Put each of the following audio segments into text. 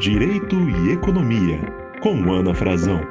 Direito e Economia, com Ana Frazão.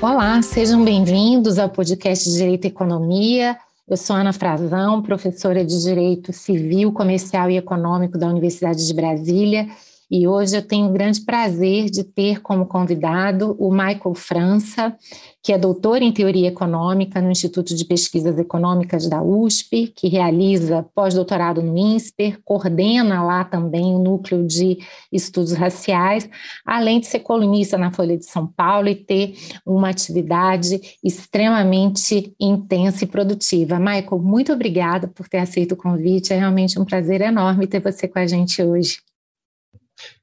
Olá, sejam bem-vindos ao podcast Direito e Economia. Eu sou Ana Frazão, professora de Direito Civil, Comercial e Econômico da Universidade de Brasília e hoje eu tenho o grande prazer de ter como convidado o Michael França, que é doutor em teoria econômica no Instituto de Pesquisas Econômicas da USP, que realiza pós-doutorado no INSPER, coordena lá também o núcleo de estudos raciais, além de ser colunista na Folha de São Paulo e ter uma atividade extremamente intensa e produtiva. Michael, muito obrigada por ter aceito o convite, é realmente um prazer enorme ter você com a gente hoje.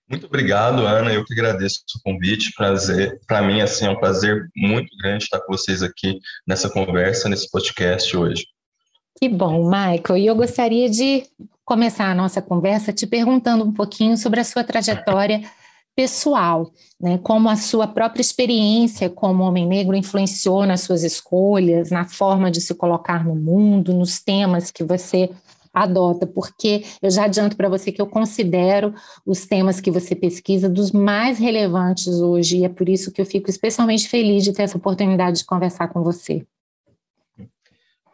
Muito obrigado, Ana. Eu que agradeço o convite. Prazer, para mim, assim, é um prazer muito grande estar com vocês aqui nessa conversa, nesse podcast hoje. Que bom, Michael. E eu gostaria de começar a nossa conversa te perguntando um pouquinho sobre a sua trajetória pessoal, né? Como a sua própria experiência como homem negro influenciou nas suas escolhas, na forma de se colocar no mundo, nos temas que você adota, porque eu já adianto para você que eu considero os temas que você pesquisa dos mais relevantes hoje, e é por isso que eu fico especialmente feliz de ter essa oportunidade de conversar com você.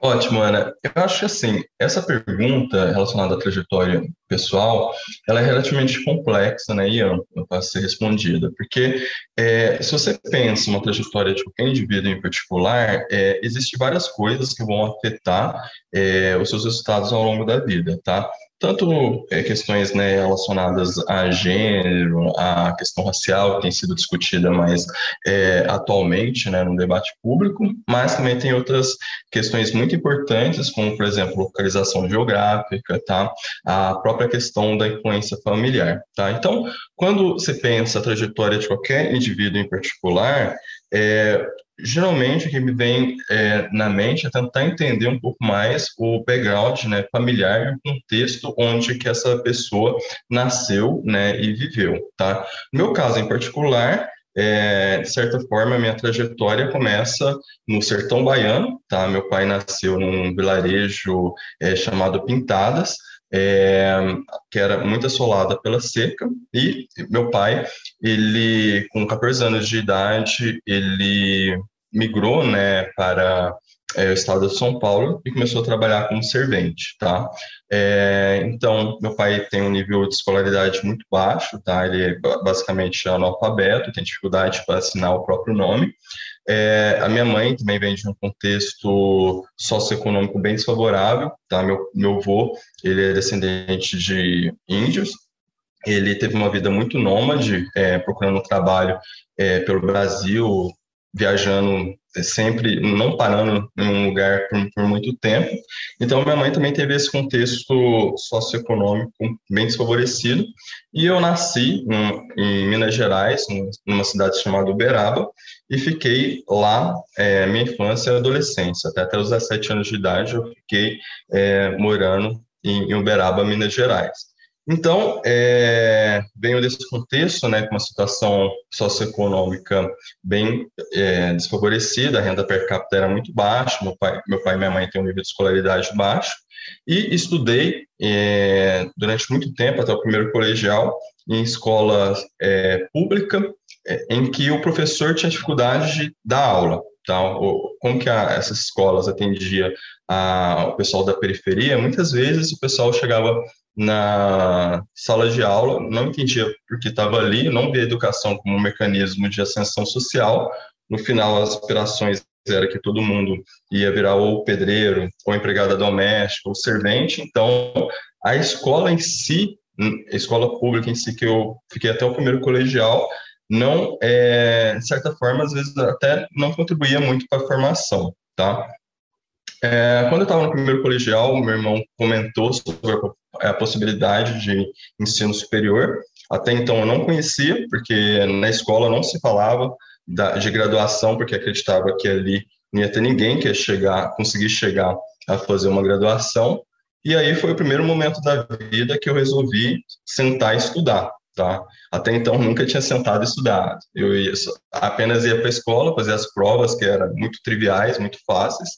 Ótimo, Ana. Eu acho que assim, essa pergunta relacionada à trajetória pessoal, ela é relativamente complexa, né, e ampla para ser respondida, porque é, se você pensa uma trajetória de qualquer indivíduo em particular, é, existem várias coisas que vão afetar é, os seus resultados ao longo da vida, tá? Tanto é, questões né, relacionadas a gênero, a questão racial, que tem sido discutida mais é, atualmente né, no debate público, mas também tem outras questões muito importantes, como, por exemplo, localização geográfica, tá? a própria questão da influência familiar. Tá? Então, quando você pensa a trajetória de qualquer indivíduo em particular, é, geralmente o que me vem é, na mente é tentar entender um pouco mais o background né, familiar e o contexto onde que essa pessoa nasceu né, e viveu. Tá? No meu caso em particular, é, de certa forma, a minha trajetória começa no sertão baiano. Tá? Meu pai nasceu num vilarejo é, chamado Pintadas, é, que era muito assolada pela seca, e meu pai, ele, com 14 anos de idade, ele migrou, né, para é, o estado de São Paulo e começou a trabalhar como servente, tá? É, então, meu pai tem um nível de escolaridade muito baixo, tá? Ele é basicamente analfabeto, tem dificuldade para assinar o próprio nome. É, a minha mãe também vem de um contexto socioeconômico bem desfavorável, tá? Meu, meu avô, ele é descendente de índios, ele teve uma vida muito nômade, é, procurando trabalho é, pelo Brasil, viajando sempre, não parando em um lugar por, por, muito tempo. Então, minha mãe também teve esse contexto socioeconômico bem desfavorecido. E eu nasci em, em Minas Gerais, numa cidade chamada Uberaba, e fiquei lá é, minha infância e adolescência. Até, até os 17 anos de idade, eu fiquei é, morando em, em Uberaba, Minas Gerais. Então, é, venho desse contexto, né, com uma situação socioeconômica bem é, desfavorecida, a renda per capita era muito baixa, meu pai, meu pai e minha mãe têm um nível de escolaridade baixo, e estudei é, durante muito tempo, até o primeiro colegial, em escola é, pública, é, em que o professor tinha dificuldade de dar aula. Tá? como que a, essas escolas atendiam a, o pessoal da periferia? Muitas vezes o pessoal chegava na sala de aula, não entendia porque estava ali, não via a educação como um mecanismo de ascensão social. No final, as aspirações era que todo mundo ia virar ou pedreiro, ou empregada doméstica, ou servente. Então, a escola em si, a escola pública em si, que eu fiquei até o primeiro colegial, não, é, de certa forma, às vezes até não contribuía muito para a formação, tá? É, quando eu estava no primeiro colegial, meu irmão comentou sobre a, a, possibilidade de ensino superior. Até então eu não conhecia, porque na escola não se falava da, de graduação, porque acreditava que ali não ia ter ninguém que ia chegar, conseguir chegar a fazer uma graduação. E aí foi o primeiro momento da vida que eu resolvi sentar e estudar. Tá? Até então nunca tinha sentado e estudado. Eu ia, apenas ia para a escola, fazer as provas que eram muito triviais, muito fáceis,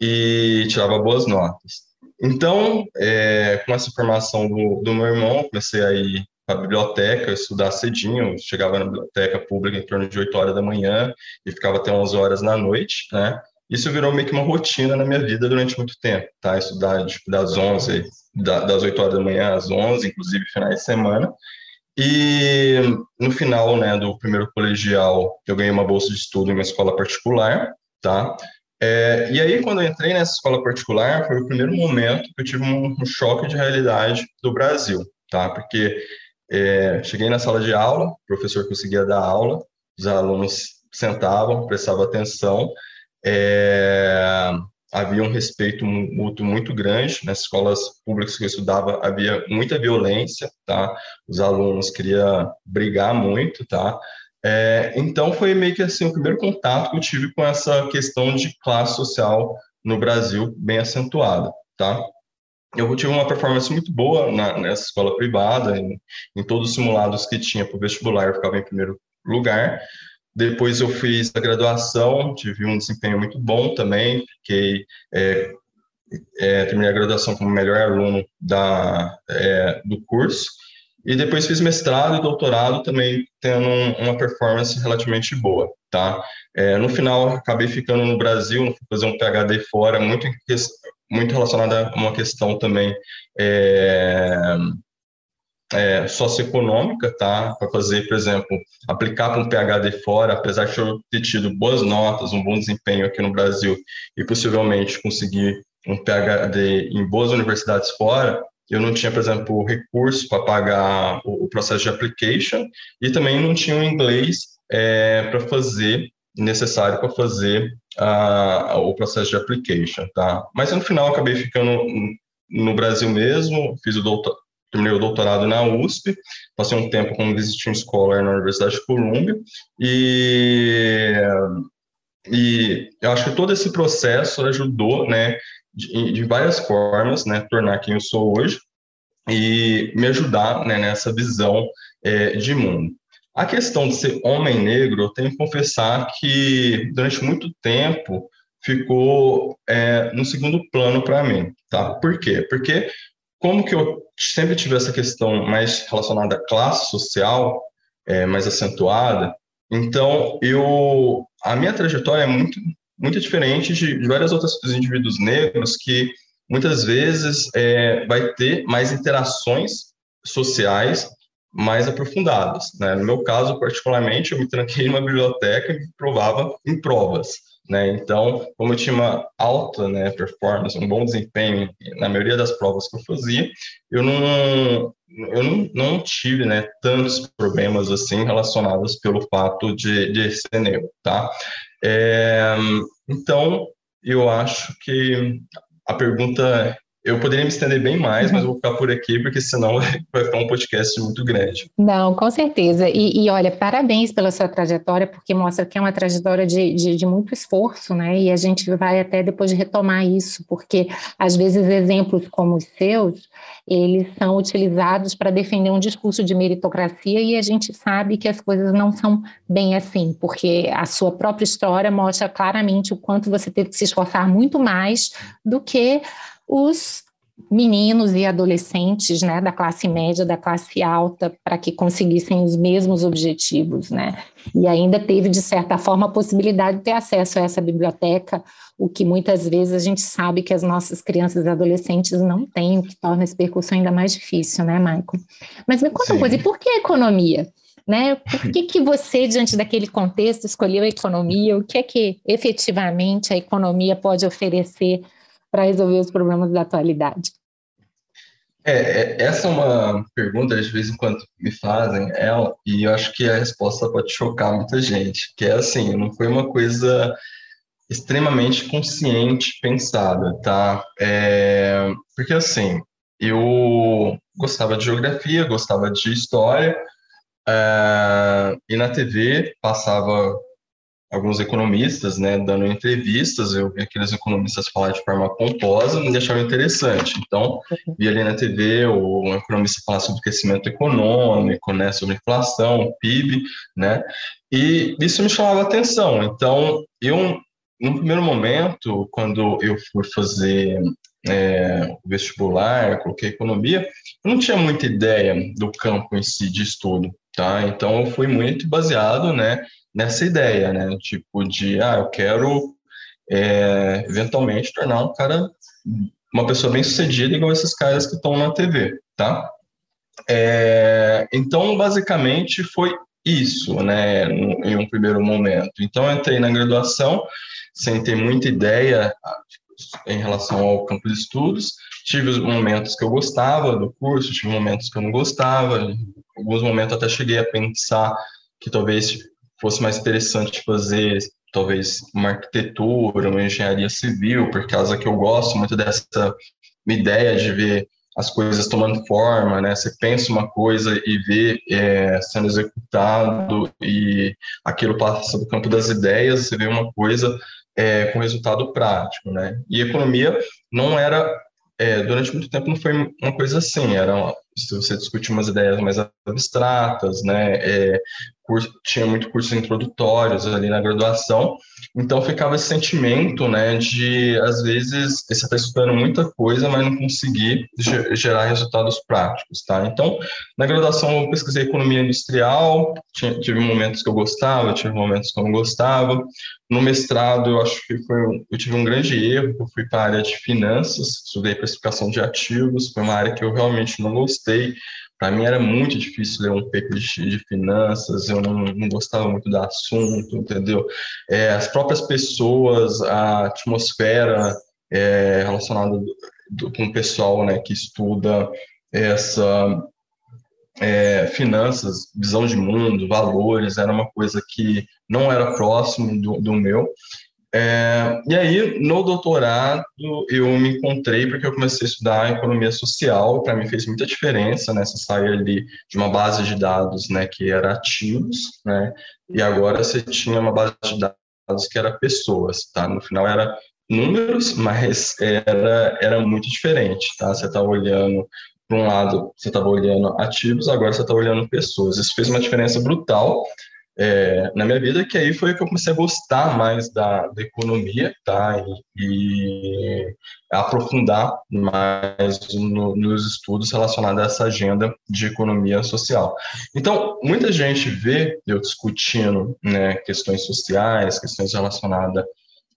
e tirava boas notas. Então, é, com essa formação do, do meu irmão, comecei a ir para a biblioteca estudar cedinho, chegava na biblioteca pública em torno de 8 horas da manhã e ficava até 11 horas da noite, né? Isso virou meio que uma rotina na minha vida durante muito tempo, tá? Estudar tipo, das 11, das 8 horas da manhã às 11, inclusive finais de semana. E no final, né, do primeiro colegial, eu ganhei uma bolsa de estudo em uma escola particular, tá? É, e aí, quando eu entrei nessa escola particular, foi o primeiro momento que eu tive um, um choque de realidade do Brasil, tá? Porque é, cheguei na sala de aula, o professor conseguia dar aula, os alunos sentavam, prestavam atenção, é, havia um respeito mútuo muito grande. Nas escolas públicas que eu estudava, havia muita violência, tá? Os alunos queriam brigar muito, tá? É, então, foi meio que assim, o primeiro contato que eu tive com essa questão de classe social no Brasil bem acentuada, tá? Eu tive uma performance muito boa na, nessa escola privada, em, em todos os simulados que tinha para o vestibular, eu ficava em primeiro lugar. Depois eu fiz a graduação, tive um desempenho muito bom também, fiquei é, é, terminei a graduação como melhor aluno da, é, do curso. E depois fiz mestrado e doutorado também tendo uma performance relativamente boa, tá? É, no final, acabei ficando no Brasil, fazer um PhD fora, muito, muito relacionada a uma questão também é, é, socioeconômica, tá? Para fazer, por exemplo, aplicar para um PhD fora, apesar de eu ter tido boas notas, um bom desempenho aqui no Brasil e possivelmente conseguir um PhD em boas universidades fora, eu não tinha, por exemplo, recurso para pagar o, o, processo de application e também não tinha o inglês é, para fazer, necessário para fazer o processo de application, tá? Mas no final acabei ficando no Brasil mesmo, fiz o doutor, terminei o doutorado na USP, passei um tempo como visiting scholar na Universidade de Columbia e e eu acho que todo esse processo ajudou, né, de, de várias formas, né, tornar quem eu sou hoje e me ajudar né, nessa visão é, de mundo. A questão de ser homem negro, eu tenho que confessar que durante muito tempo ficou é, no segundo plano para mim, tá? Por quê? Porque como que eu sempre tive essa questão mais relacionada à classe social, é, mais acentuada, então eu a minha trajetória é muito muito diferente de, de várias outras indivíduos negros que muitas vezes é, vai ter mais interações sociais mais aprofundadas. Né? No meu caso, particularmente, eu me tranquei numa biblioteca e provava em provas. Né? Então, como eu tinha uma alta né, performance, um bom desempenho na maioria das provas que eu fazia, eu não, eu não, não tive né, tantos problemas assim relacionados pelo fato de, de ser negro. Tá? É, então, eu acho que a pergunta eu poderia me estender bem mais, mas vou ficar por aqui, porque senão vai ficar um podcast muito grande. Não, com certeza. E, e olha, parabéns pela sua trajetória, porque mostra que é uma trajetória de, de, de, muito esforço, né? E a gente vai até depois retomar isso, porque às vezes exemplos como os seus, eles são utilizados para defender um discurso de meritocracia e a gente sabe que as coisas não são bem assim, porque a sua própria história mostra claramente o quanto você teve que se esforçar muito mais do que os meninos e adolescentes, né, da classe média, da classe alta, para que conseguissem os mesmos objetivos, né? E ainda teve de certa forma a possibilidade de ter acesso a essa biblioteca, o que muitas vezes a gente sabe que as nossas crianças e adolescentes não têm, o que torna esse percurso ainda mais difícil, né, Michael? Mas me conta Sim. uma coisa, e por que a economia? Né? Por que, que você, diante daquele contexto, escolheu a economia? O que é que efetivamente a economia pode oferecer para resolver os problemas da atualidade? É, é, essa é uma pergunta, de vez em quando me fazem ela, e eu acho que a resposta pode chocar muita gente, que é assim, não foi uma coisa extremamente consciente, pensada, tá? É, porque assim, eu gostava de geografia, gostava de história, é, e na TV passava alguns economistas, né, dando entrevistas, eu vi aqueles economistas falar de forma pomposa, me deixava interessante. Então, vi ali na TV o um economista falar sobre crescimento econômico, né, sobre inflação, PIB, né, e isso me chamava atenção. Então, eu, no primeiro momento, quando eu fui fazer é, vestibular, coloquei economia, eu não tinha muita ideia do campo em si de estudo, tá? Então eu fui muito baseado, né, nessa ideia, né, tipo de, ah, eu quero é, eventualmente tornar um cara, uma pessoa bem sucedida igual esses caras que estão na TV, tá? É, então, basicamente, foi isso, né, em um primeiro momento. Então, entrei na graduação sem ter muita ideia em relação ao campo de estudos. Tive os momentos que eu gostava do curso, tive momentos que eu não gostava. Em alguns momentos até cheguei a pensar que talvez fosse mais interessante fazer talvez uma arquitetura, uma engenharia civil, por causa que eu gosto muito dessa ideia de ver as coisas tomando forma, né? Você pensa uma coisa e vê é, sendo executado e aquilo passa do campo das ideias, você vê uma coisa é, com resultado prático, né? E economia não era é, durante muito tempo não foi uma coisa assim, era se você discutir umas ideias mais abstratas, né, é, curso, tinha muito cursos introdutórios ali na graduação, então ficava esse sentimento, né, de às vezes você está estudando muita coisa, mas não conseguir gerar resultados práticos, tá? Então, na graduação eu pesquisei economia industrial, tinha, tive momentos que eu gostava, tive momentos que eu não gostava. No mestrado, eu acho que foi, eu tive um grande erro, eu fui para a área de finanças, estudei precificação de ativos, foi uma área que eu realmente não gostei, para mim era muito difícil ler um paper de, de finanças, eu não, não, gostava muito do assunto, entendeu? É, as próprias pessoas, a atmosfera é, relacionada do, do, com o pessoal né, que estuda essa é, finanças, visão de mundo, valores, era uma coisa que não era próximo do, do meu. É, e aí, no doutorado, eu me encontrei porque eu comecei a estudar economia social, para mim fez muita diferença, né? Você sai ali de uma base de dados, né, que era ativos, né? E agora você tinha uma base de dados que era pessoas, tá? No final era números, mas era, era muito diferente, tá? Você estava olhando para um lado, você estava olhando ativos, agora você está olhando pessoas. Isso fez uma diferença brutal é, na minha vida, que aí foi que eu comecei a gostar mais da, da economia, tá? E, e aprofundar mais no, nos estudos relacionados a essa agenda de economia social. Então, muita gente vê eu discutindo né, questões sociais, questões relacionadas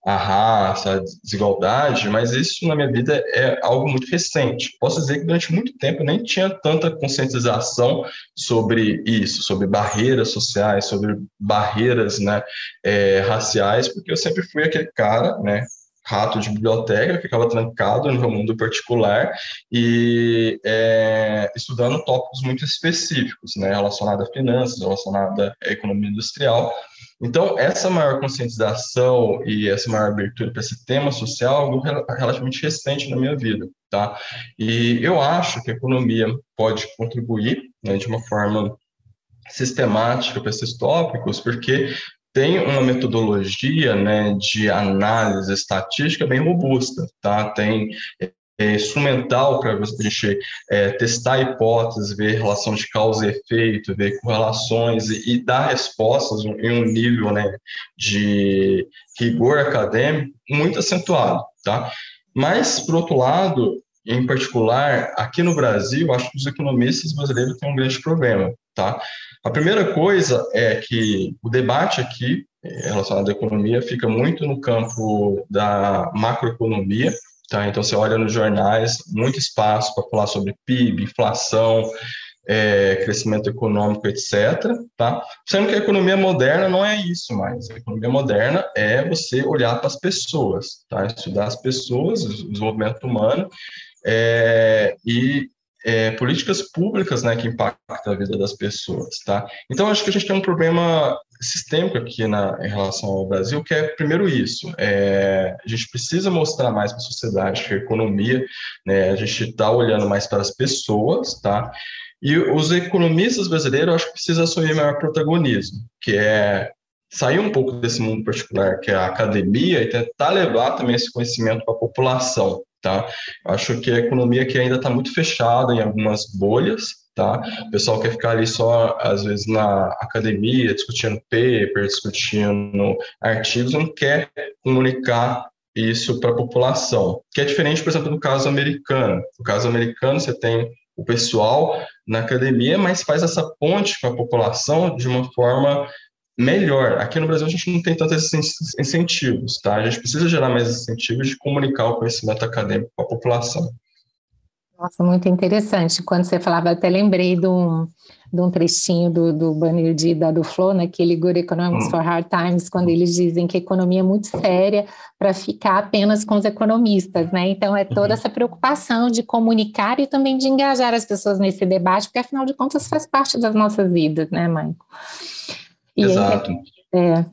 a raça, a desigualdade, mas isso na minha vida é algo muito recente. Posso dizer que durante muito tempo nem tinha tanta conscientização sobre isso, sobre barreiras sociais, sobre barreiras né, é, raciais, porque eu sempre fui aquele cara, né, rato de biblioteca, ficava trancado no meu mundo particular e é, estudando tópicos muito específicos, né, relacionados a finanças, relacionados à economia industrial, então, essa maior conscientização e essa maior abertura para esse tema social é algo relativamente recente na minha vida, tá? E eu acho que a economia pode contribuir né, de uma forma sistemática para esses tópicos, porque tem uma metodologia né, de análise estatística bem robusta, tá? Tem é, instrumental para a gente é, testar hipóteses, ver relação de causa e efeito, ver correlações e, e dar respostas em um nível né, de rigor acadêmico muito acentuado, tá? Mas, por outro lado, em particular, aqui no Brasil, acho que os economistas brasileiros têm um grande problema, tá? A primeira coisa é que o debate aqui é, relacionado à economia fica muito no campo da macroeconomia, Tá? Então, você olha nos jornais, muito espaço para falar sobre PIB, inflação, é, crescimento econômico, etc. Tá? Sendo que a economia moderna não é isso mais. A economia moderna é você olhar para as pessoas, tá? estudar as pessoas, o desenvolvimento humano, é, e é, políticas públicas né, que impactam a vida das pessoas. Tá? Então, acho que a gente tem um problema sistêmico aqui na, em relação ao Brasil, que é, primeiro, isso. É, a gente precisa mostrar mais para a sociedade que a economia, né, a gente está olhando mais para as pessoas, tá? E os economistas brasileiros, acho que precisam assumir maior protagonismo, que é sair um pouco desse mundo particular, que é a academia, e tentar levar também esse conhecimento para a população, tá? Acho que a economia aqui ainda está muito fechada em algumas bolhas, tá? O pessoal quer ficar ali só, às vezes, na academia, discutindo paper, discutindo artigos, não quer comunicar isso para a população, que é diferente, por exemplo, do caso americano. No caso americano, você tem o pessoal na academia, mas faz essa ponte com a população de uma forma melhor. Aqui no Brasil a gente não tem tantos incentivos, tá? A gente precisa gerar mais incentivos de comunicar o conhecimento acadêmico com a população. Nossa, muito interessante. Quando você falava, até lembrei de um, de um trechinho do, do banner de, da do Flow, naquele Good Economics hum. for Hard Times, quando eles dizem que a economia é muito séria para ficar apenas com os economistas, né? Então, é toda uhum. essa preocupação de comunicar e também de engajar as pessoas nesse debate, porque afinal de contas faz parte das nossas vidas, né, Exato. é,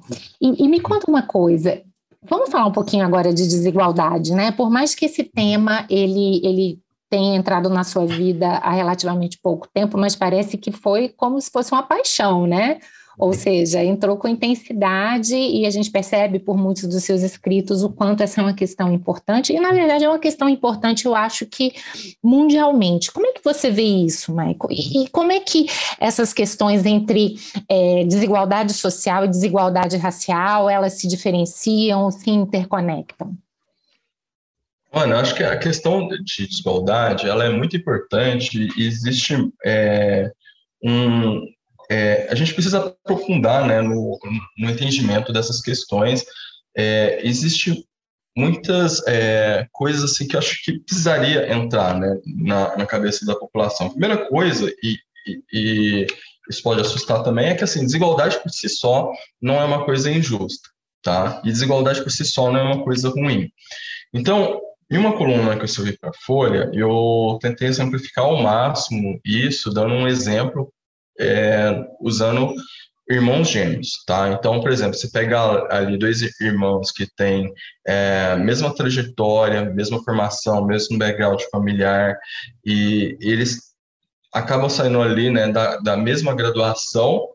e, e me conta uma coisa, Vamos falar um pouquinho agora de desigualdade, né? Por mais que esse tema ele, ele tem entrado na sua vida há relativamente pouco tempo, mas parece que foi como se fosse uma paixão, né? Ou seja, entrou com intensidade e a gente percebe por muitos dos seus escritos o quanto essa é uma questão importante. E, na verdade, é uma questão importante, eu acho que mundialmente. Como é que você vê isso, Michael? E, como é que essas questões entre é, desigualdade social e desigualdade racial, elas se diferenciam, se interconectam? Mano, acho que a questão de desigualdade ela é muito importante existe é, um. É, a gente precisa aprofundar né, no, no entendimento dessas questões. É, existe muitas é, coisas assim que eu acho que precisaria entrar né, na, na cabeça da população. A primeira coisa, e, e, e isso pode assustar também, é que assim, desigualdade por si só não é uma coisa injusta, tá? E desigualdade por si só não é uma coisa ruim. Então, em uma coluna que eu escrevi para a Folha, eu tentei exemplificar ao máximo isso, dando um exemplo é, usando irmãos gêmeos, tá? Então, por exemplo, você pega ali dois irmãos que têm é, mesma trajetória, mesma formação, mesmo background familiar, e eles acabam saindo ali, né, da, da mesma graduação,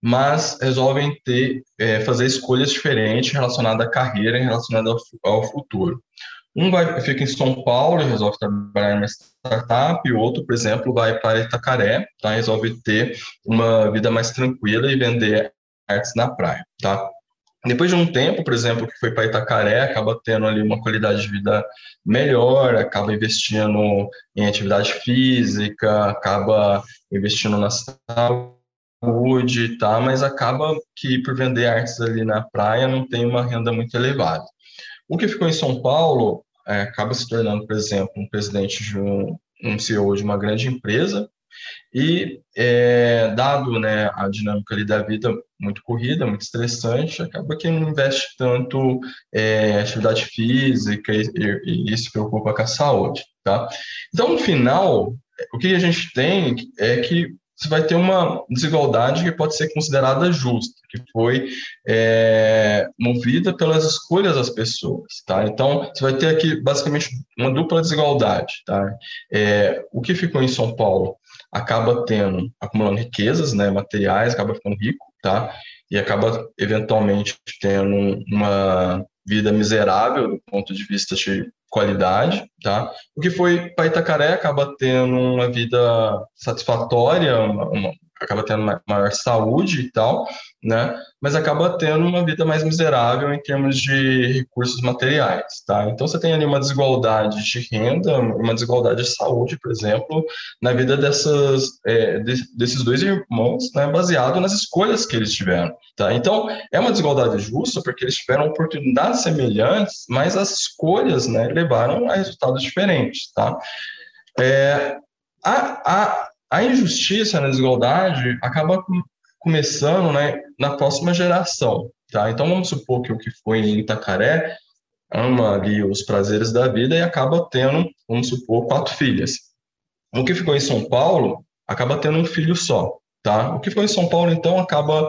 mas resolvem ter, é, fazer escolhas diferentes relacionadas à carreira relacionadas ao, ao futuro. Um vai, fica em São Paulo e resolve trabalhar em uma startup, e o outro, por exemplo, vai para Itacaré, tá? resolve ter uma vida mais tranquila e vender artes na praia. Tá? Depois de um tempo, por exemplo, que foi para Itacaré, acaba tendo ali uma qualidade de vida melhor, acaba investindo em atividade física, acaba investindo na saúde, tá? mas acaba que por vender artes ali na praia não tem uma renda muito elevada. O que ficou em São Paulo é, acaba se tornando, por exemplo, um presidente de um, um CEO de uma grande empresa e, é, dado né, a dinâmica ali da vida muito corrida, muito estressante, acaba que não investe tanto é, atividade física e, e, e se preocupa com a saúde. Tá? Então, no final, o que a gente tem é que você vai ter uma desigualdade que pode ser considerada justa, que foi é, movida pelas escolhas das pessoas, tá? Então, você vai ter aqui basicamente uma dupla desigualdade, tá? É, o que ficou em São Paulo acaba tendo, acumulando riquezas, né, materiais, acaba ficando rico, tá? E acaba eventualmente tendo uma vida miserável do ponto de vista de qualidade, tá? O que foi para Itacaré acaba tendo uma vida satisfatória, uma, uma, acaba tendo maior saúde e tal, né? Mas acaba tendo uma vida mais miserável em termos de recursos materiais, tá? Então você tem ali uma desigualdade de renda, uma desigualdade de saúde, por exemplo, na vida dessas é, de, desses dois irmãos, né? Baseado nas escolhas que eles tiveram, tá? Então é uma desigualdade justa porque eles tiveram oportunidades semelhantes, mas as escolhas, né? Levaram a resultados diferentes, tá? É, a, a, a injustiça na desigualdade acaba começando né, na próxima geração. Tá? Então, vamos supor que o que foi em Itacaré ama ali os prazeres da vida e acaba tendo, vamos supor, quatro filhas. O que ficou em São Paulo acaba tendo um filho só. Tá? O que ficou em São Paulo, então, acaba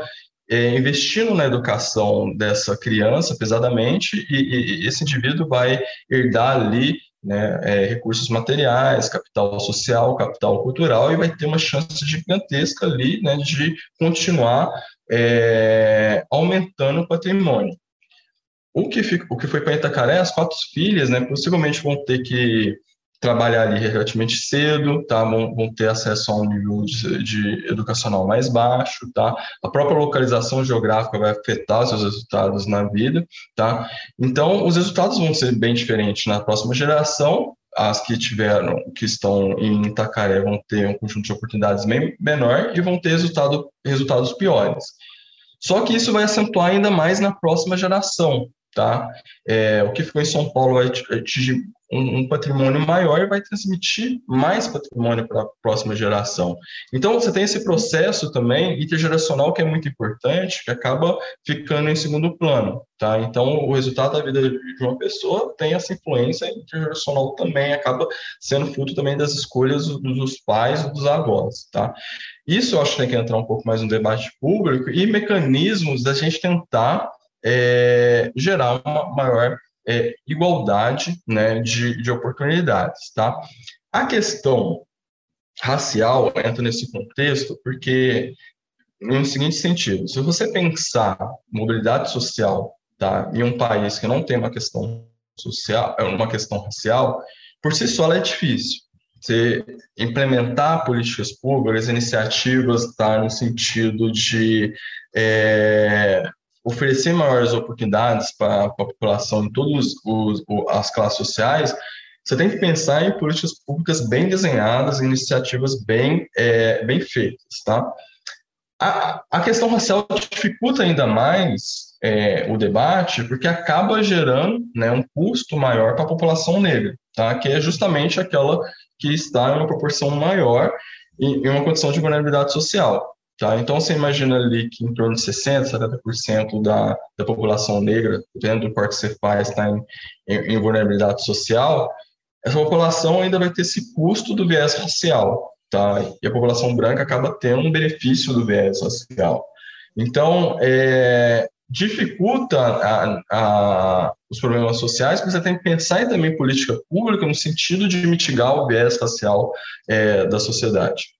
é, investindo na educação dessa criança pesadamente e, e esse indivíduo vai herdar ali né, é, recursos materiais, capital social, capital cultural, e vai ter uma chance gigantesca ali né, de continuar é, aumentando o patrimônio. O que, fica, o que foi para Itacaré, as quatro filhas, né, possivelmente vão ter que trabalhar ali relativamente cedo, tá? Vão, vão ter acesso a um nível de, de, educacional mais baixo, tá? A própria localização geográfica vai afetar seus resultados na vida, tá? Então, os resultados vão ser bem diferentes na próxima geração. As que tiveram, que estão em Itacaré, vão ter um conjunto de oportunidades bem menor e vão ter resultado, resultados piores. Só que isso vai acentuar ainda mais na próxima geração, tá? É, o que ficou em São Paulo vai atingir um, um, patrimônio maior e vai transmitir mais patrimônio para a próxima geração. Então, você tem esse processo também intergeracional que é muito importante, que acaba ficando em segundo plano, tá? Então, o resultado da vida de uma pessoa tem essa influência intergeracional também, acaba sendo fruto também das escolhas dos pais dos avós, tá? Isso eu acho que tem que entrar um pouco mais no debate público e mecanismos da gente tentar é, gerar uma maior é, igualdade né, de, de oportunidades. Tá? A questão racial entra nesse contexto porque, no seguinte sentido, se você pensar mobilidade social tá, em um país que não tem uma questão social, é uma questão racial, por si só ela é difícil. Você implementar políticas públicas, iniciativas, tá, no sentido de é, oferecer maiores oportunidades para a população em todas as classes sociais, você tem que pensar em políticas públicas bem desenhadas, iniciativas bem, é, bem feitas, tá? A, a questão racial dificulta ainda mais é, o debate, porque acaba gerando né, um custo maior para a população negra, tá? que é justamente aquela que está em uma proporção maior em, em uma condição de vulnerabilidade social. Tá? Então, você imagina ali que em torno de 60%, 70% da, da população negra, dentro do corte que você faz, está em, em, em, vulnerabilidade social, essa população ainda vai ter esse custo do viés racial. Tá? E a população branca acaba tendo um benefício do viés racial. Então, é, dificulta a, a, os problemas sociais, porque você tem que pensar em também política pública no sentido de mitigar o viés racial é, da sociedade.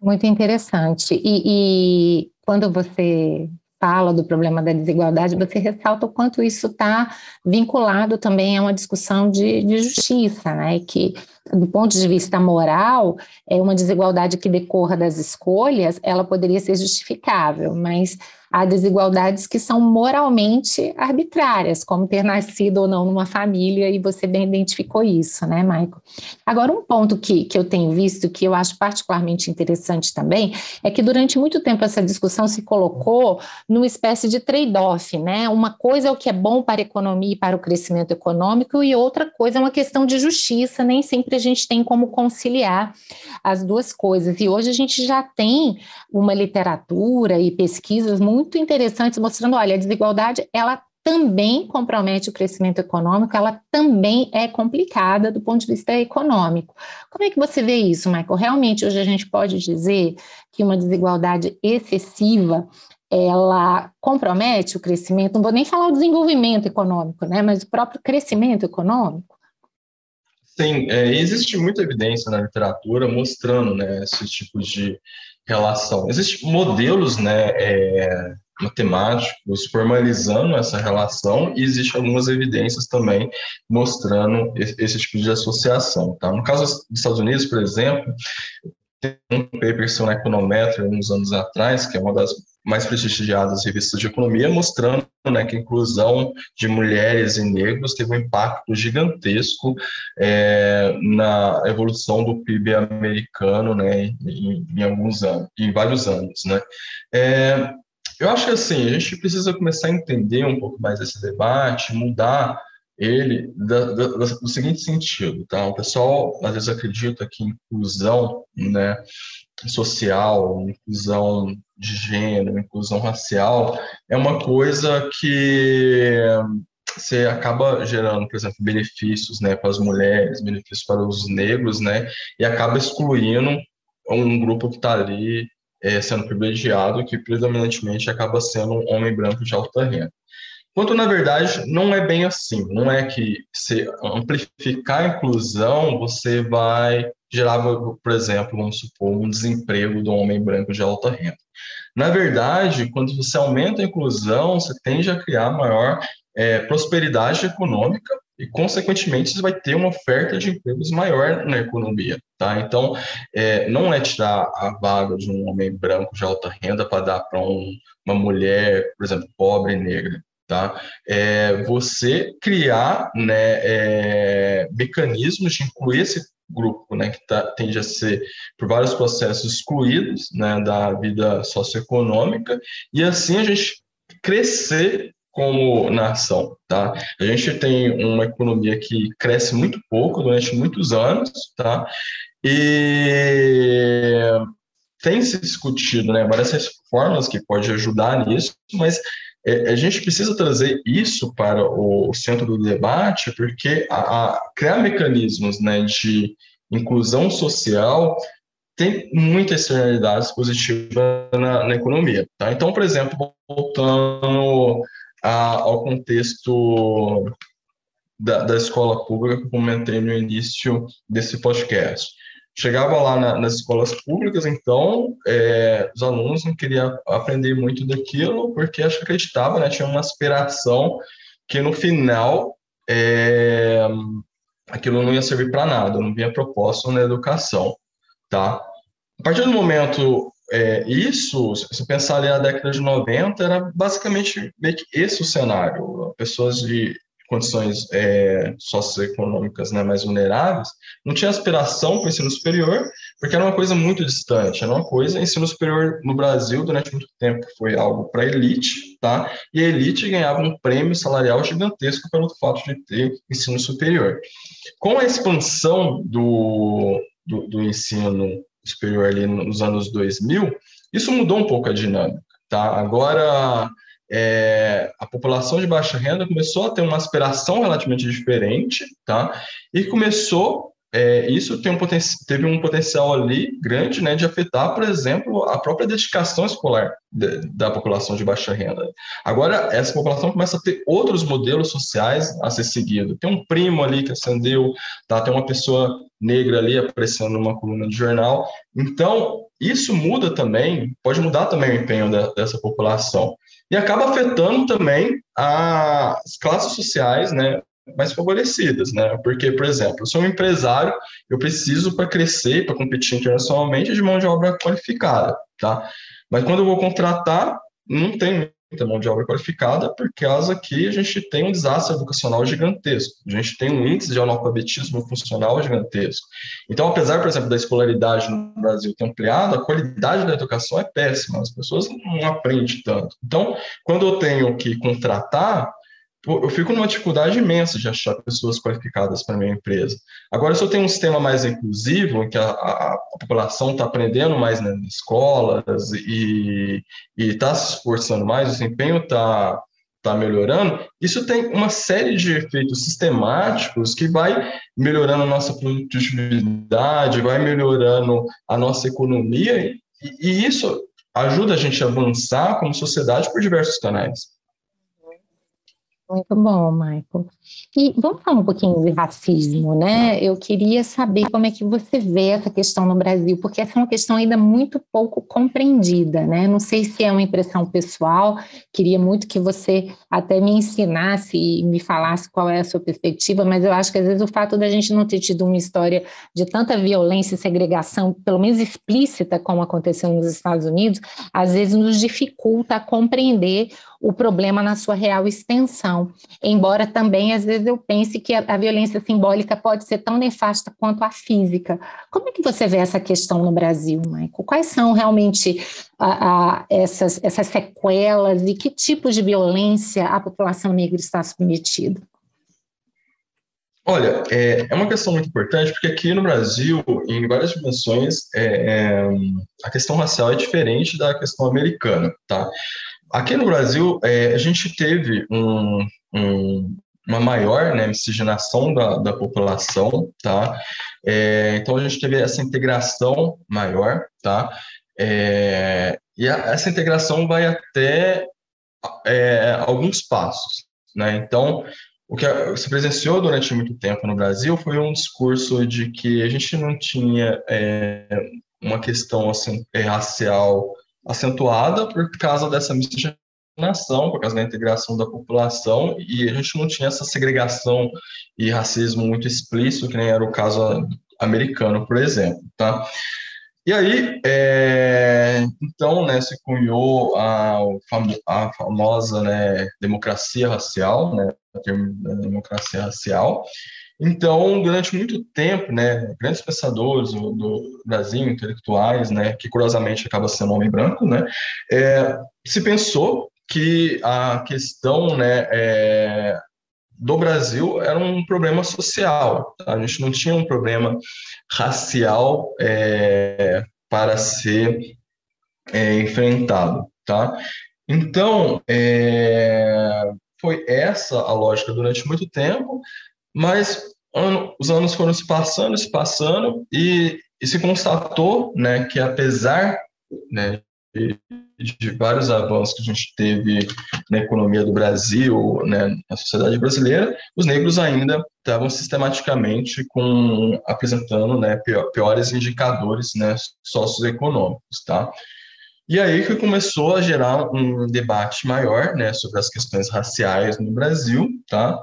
Muito interessante. E, e, quando você fala do problema da desigualdade, você ressalta o quanto isso está vinculado também a uma discussão de, de justiça, né? Que, do ponto de vista moral, é uma desigualdade que decorra das escolhas, ela poderia ser justificável, mas há desigualdades que são moralmente arbitrárias, como ter nascido ou não numa família, e você bem identificou isso, né, Maico? Agora, um ponto que, que eu tenho visto, que eu acho particularmente interessante também, é que durante muito tempo essa discussão se colocou numa espécie de trade-off, né? Uma coisa é o que é bom para a economia e para o crescimento econômico, e outra coisa é uma questão de justiça, nem sempre a gente tem como conciliar as duas coisas. E hoje a gente já tem uma literatura e pesquisas muito interessantes mostrando, olha, a desigualdade, ela também compromete o crescimento econômico, ela também é complicada do ponto de vista econômico. Como é que você vê isso, Michael? Realmente hoje a gente pode dizer que uma desigualdade excessiva ela compromete o crescimento, não vou nem falar o desenvolvimento econômico, né, mas o próprio crescimento econômico? Sim, é, existe muita evidência na literatura mostrando né, esses tipos de relação. Existem modelos né, é, matemáticos formalizando essa relação e existem algumas evidências também mostrando esse, esse tipo de associação. Tá? No caso dos Estados Unidos, por exemplo, tem um paper seu na Econometra, uns anos atrás, que é uma das mais prestigiadas revistas de economia, mostrando né, que a inclusão de mulheres e negros teve um impacto gigantesco é, na evolução do PIB americano né, em, em, alguns anos, em vários anos. Né. É, eu acho que assim, a gente precisa começar a entender um pouco mais esse debate, mudar ele da, da, seguinte sentido, tá? O pessoal às vezes acredita que inclusão, né, social, inclusão de gênero, inclusão racial, é uma coisa que você acaba gerando, por exemplo, benefícios, né, para as mulheres, benefícios para os negros, né, e acaba excluindo um grupo que está ali é, sendo privilegiado, que predominantemente acaba sendo um homem branco de alta renda. Quanto, na verdade, não é bem assim. Não é que se amplificar a inclusão, você vai gerar, por exemplo, vamos supor, um desemprego do homem branco de alta renda. Na verdade, quando você aumenta a inclusão, você tende a criar maior é, prosperidade econômica e, consequentemente, você vai ter uma oferta de empregos maior na economia, tá? Então, é, não é tirar a vaga de um homem branco de alta renda para dar para um, uma mulher, por exemplo, pobre negra, tá? É você criar né, é, mecanismos de incluir esse grupo, né, que tá, tende a ser, por vários processos, excluídos né, da vida socioeconômica, e assim a gente crescer como nação, tá? A gente tem uma economia que cresce muito pouco durante muitos anos, tá? E tem se discutido, né, várias reformas que pode ajudar nisso, mas a gente precisa trazer isso para o centro do debate, porque a, a criar mecanismos né, de inclusão social tem muitas externalidades positivas na, na economia. Tá? Então, por exemplo, voltando a, ao contexto da, da, escola pública que eu comentei no início desse podcast. Chegava lá na, nas escolas públicas, então, é, os alunos não queriam aprender muito daquilo, porque acho que acreditavam, né, tinha uma aspiração que no final é, aquilo não ia servir para nada, não vinha proposta na educação, tá? A partir do momento é, isso, se pensar ali na década de 90, era basicamente esse o cenário. Pessoas de condições é, socioeconômicas né, mais vulneráveis não tinham aspiração para o ensino superior, porque era uma coisa muito distante, era uma coisa, ensino superior no Brasil durante muito tempo foi algo para elite, tá? E a elite ganhava um prêmio salarial gigantesco pelo fato de ter ensino superior. Com a expansão do, do, do ensino superior ali nos anos 2000, isso mudou um pouco a dinâmica, tá? Agora, é, a população de baixa renda começou a ter uma aspiração relativamente diferente, tá? E começou, é, isso tem um teve um potencial ali grande, né, de afetar, por exemplo, a própria dedicação escolar de, da população de baixa renda. Agora, essa população começa a ter outros modelos sociais a ser seguido. Tem um primo ali que acendeu, tá? Tem uma pessoa negra ali aparecendo numa coluna de jornal. Então, isso muda também, pode mudar também o empenho dessa população. E acaba afetando também as classes sociais, né, mais favorecidas, né? Porque, por exemplo, eu sou um empresário, eu preciso para crescer, para competir internacionalmente de mão de obra qualificada, tá? Mas quando eu vou contratar, não tem muita mão de obra qualificada, por causa que a gente tem um desastre educacional gigantesco. A gente tem um índice de analfabetismo funcional gigantesco. Então, apesar, por exemplo, da escolaridade no Brasil ter ampliado, a qualidade da educação é péssima. As pessoas não aprendem tanto. Então, quando eu tenho que contratar, eu fico numa dificuldade imensa de achar pessoas qualificadas para minha empresa. Agora, se eu tenho um sistema mais inclusivo, em que a, a, a população está aprendendo mais nas escolas e está se esforçando mais, o desempenho está tá melhorando, isso tem uma série de efeitos sistemáticos que vai melhorando a nossa produtividade, vai melhorando a nossa economia, e, e isso ajuda a gente a avançar como sociedade por diversos canais. Muito bom, Michael. E vamos falar um pouquinho de racismo, né? Eu queria saber como é que você vê essa questão no Brasil, porque essa é uma questão ainda muito pouco compreendida, né? Não sei se é uma impressão pessoal, queria muito que você até me ensinasse e me falasse qual é a sua perspectiva, mas eu acho que às vezes o fato da gente não ter tido uma história de tanta violência e segregação, pelo menos explícita, como aconteceu nos Estados Unidos, às vezes nos dificulta compreender o problema na sua real extensão. Embora também, às vezes, eu pense que a, a, violência simbólica pode ser tão nefasta quanto a física. Como é que você vê essa questão no Brasil, Michael? Quais são realmente a, a, essas, essas sequelas e que tipos de violência a população negra está submetida? Olha, é, é, uma questão muito importante, porque aqui no Brasil, em várias dimensões, é, é, a questão racial é diferente da questão americana, tá? Aqui no Brasil, é, a gente teve um, um, uma maior né, miscigenação da, da população, tá? É, então, a gente teve essa integração maior, tá? É, e a, essa integração vai até é, alguns passos, né? Então, o que se presenciou durante muito tempo no Brasil foi um discurso de que a gente não tinha é, uma questão assim, racial acentuada por causa dessa miscigenação nação, por causa da integração da população, e a gente não tinha essa segregação e racismo muito explícito, que nem era o caso americano, por exemplo, tá? E aí, é, então, né, se cunhou a, a famosa né, democracia racial, né, a da democracia racial. Então, durante muito tempo, né, grandes pensadores do, do Brasil, intelectuais, né, que curiosamente acaba sendo homem branco, né, é, se pensou que a questão né, é, do Brasil era um problema social. Tá? A gente não tinha um problema racial é, para ser é, enfrentado. Tá? Então, é, foi essa a lógica durante muito tempo, mas ano, os anos foram se passando, se passando, e, e se constatou né, que apesar né, de, de, vários avanços que a gente teve na economia do Brasil, né, na sociedade brasileira, os negros ainda estavam sistematicamente com, apresentando né, piores indicadores né, socioeconômicos. Tá? E aí que começou a gerar um debate maior né, sobre as questões raciais no Brasil, tá?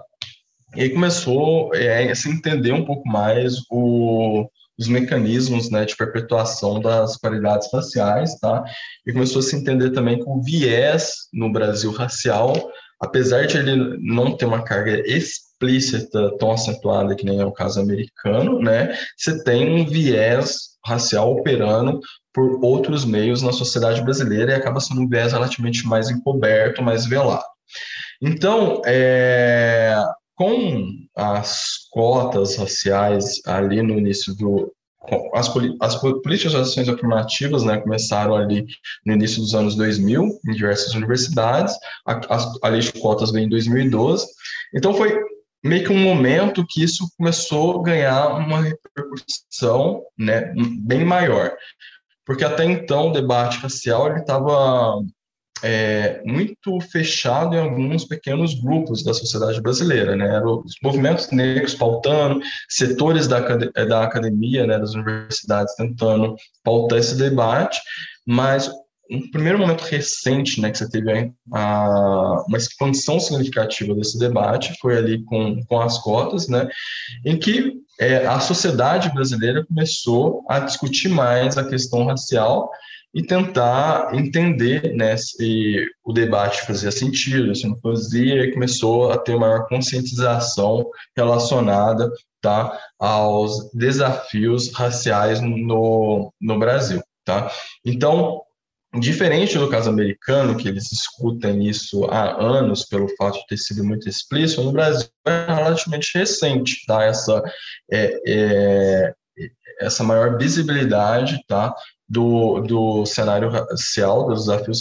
E aí começou é, a se entender um pouco mais o, os mecanismos né, de perpetuação das paridades raciais, tá? E começou a se entender também que o viés no Brasil racial, apesar de ele não ter uma carga explícita tão acentuada que nem é o caso americano, né? Você tem um viés racial operando por outros meios na sociedade brasileira e acaba sendo um viés relativamente mais encoberto, mais velado. Então, é, com as cotas raciais ali no início do as, as políticas de ações afirmativas né, começaram ali no início dos anos 2000 em diversas universidades, a, a, a lei de cotas veio em 2012, então foi meio que um momento que isso começou a ganhar uma repercussão né, bem maior, porque até então o debate racial ele estava é, muito fechado em alguns pequenos grupos da sociedade brasileira, né? Os movimentos negros pautando, setores da, da academia, né, das universidades tentando pautar esse debate, mas um primeiro momento recente, né, que você teve a, uma expansão significativa desse debate foi ali com, com as cotas, né, em que é, a sociedade brasileira começou a discutir mais a questão racial e tentar entender né, se o debate fazia sentido, se não fazia, e começou a ter maior conscientização relacionada tá, aos desafios raciais no, no Brasil. Tá? Então, diferente do caso americano, que eles discutem isso há anos pelo fato de ter sido muito explícito, no Brasil é relativamente recente tá? essa, é, é, essa maior visibilidade tá? Do, do cenário racial, dos desafios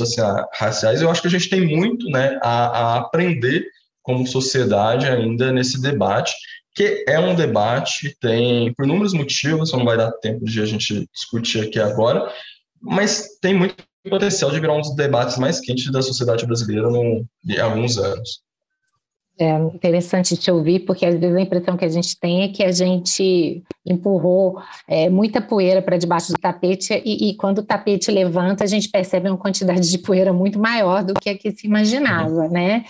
raciais, eu acho que a gente tem muito né, a, a aprender como sociedade ainda nesse debate, que é um debate que tem, por inúmeros motivos, não vai dar tempo de a gente discutir aqui agora, mas tem muito potencial de virar um dos debates mais quentes da sociedade brasileira no, alguns anos. É interessante te ouvir, porque às vezes a impressão que a gente tem é que a gente empurrou é, muita poeira para debaixo do tapete e, e, quando o tapete levanta a gente percebe uma quantidade de poeira muito maior do que a que se imaginava, né?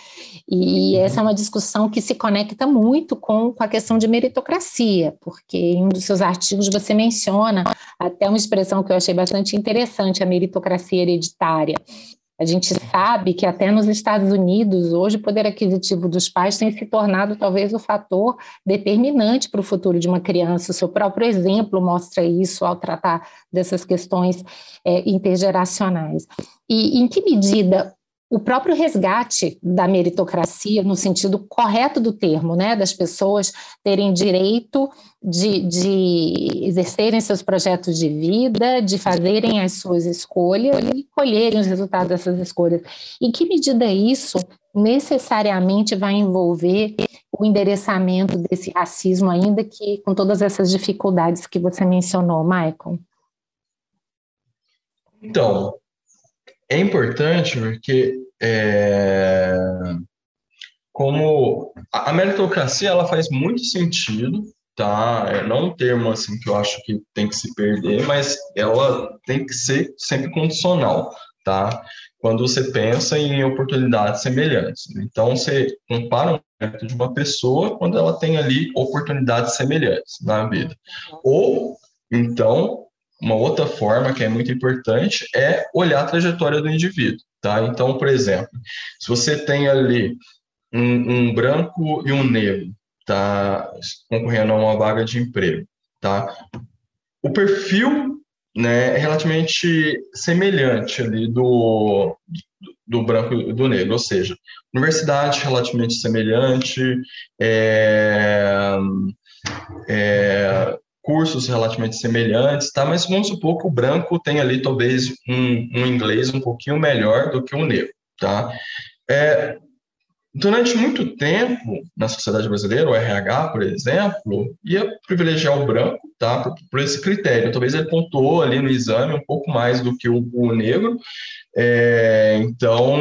E essa é uma discussão que se conecta muito com, com a questão de meritocracia, porque em um dos seus artigos você menciona até uma expressão que eu achei bastante interessante, a meritocracia hereditária. A gente sabe que até nos Estados Unidos, hoje, o poder aquisitivo dos pais tem se tornado talvez o fator determinante para o futuro de uma criança. O seu próprio exemplo mostra isso ao tratar dessas questões é, intergeracionais. E em que medida o próprio resgate da meritocracia, no sentido correto do termo, né, das pessoas terem direito de, de, exercerem seus projetos de vida, de fazerem as suas escolhas e colherem os resultados dessas escolhas. Em que medida isso necessariamente vai envolver o endereçamento desse racismo, ainda que com todas essas dificuldades que você mencionou, Michael? Então, é importante porque é, como a meritocracia ela faz muito sentido, tá? É não um termo assim que eu acho que tem que se perder, mas ela tem que ser sempre condicional, tá? quando você pensa em oportunidades semelhantes. Então, você compara o mérito de uma pessoa quando ela tem ali oportunidades semelhantes na vida. Ou, então, uma outra forma que é muito importante é olhar a trajetória do indivíduo. Tá? Então, por exemplo, se você tem ali um, um branco e um negro tá, concorrendo a uma vaga de emprego, tá? o perfil né, é relativamente semelhante ali do, do branco e do negro, ou seja, universidade relativamente semelhante, é, é, cursos relativamente semelhantes, tá? Mas vamos supor que o branco tem ali talvez um, um inglês um pouquinho melhor do que o negro, tá? É, Durante muito tempo, na sociedade brasileira, o RH, por exemplo, ia privilegiar o branco, tá? Por, por esse critério. Talvez ele pontuou ali no exame um pouco mais do que o, o negro. É, então,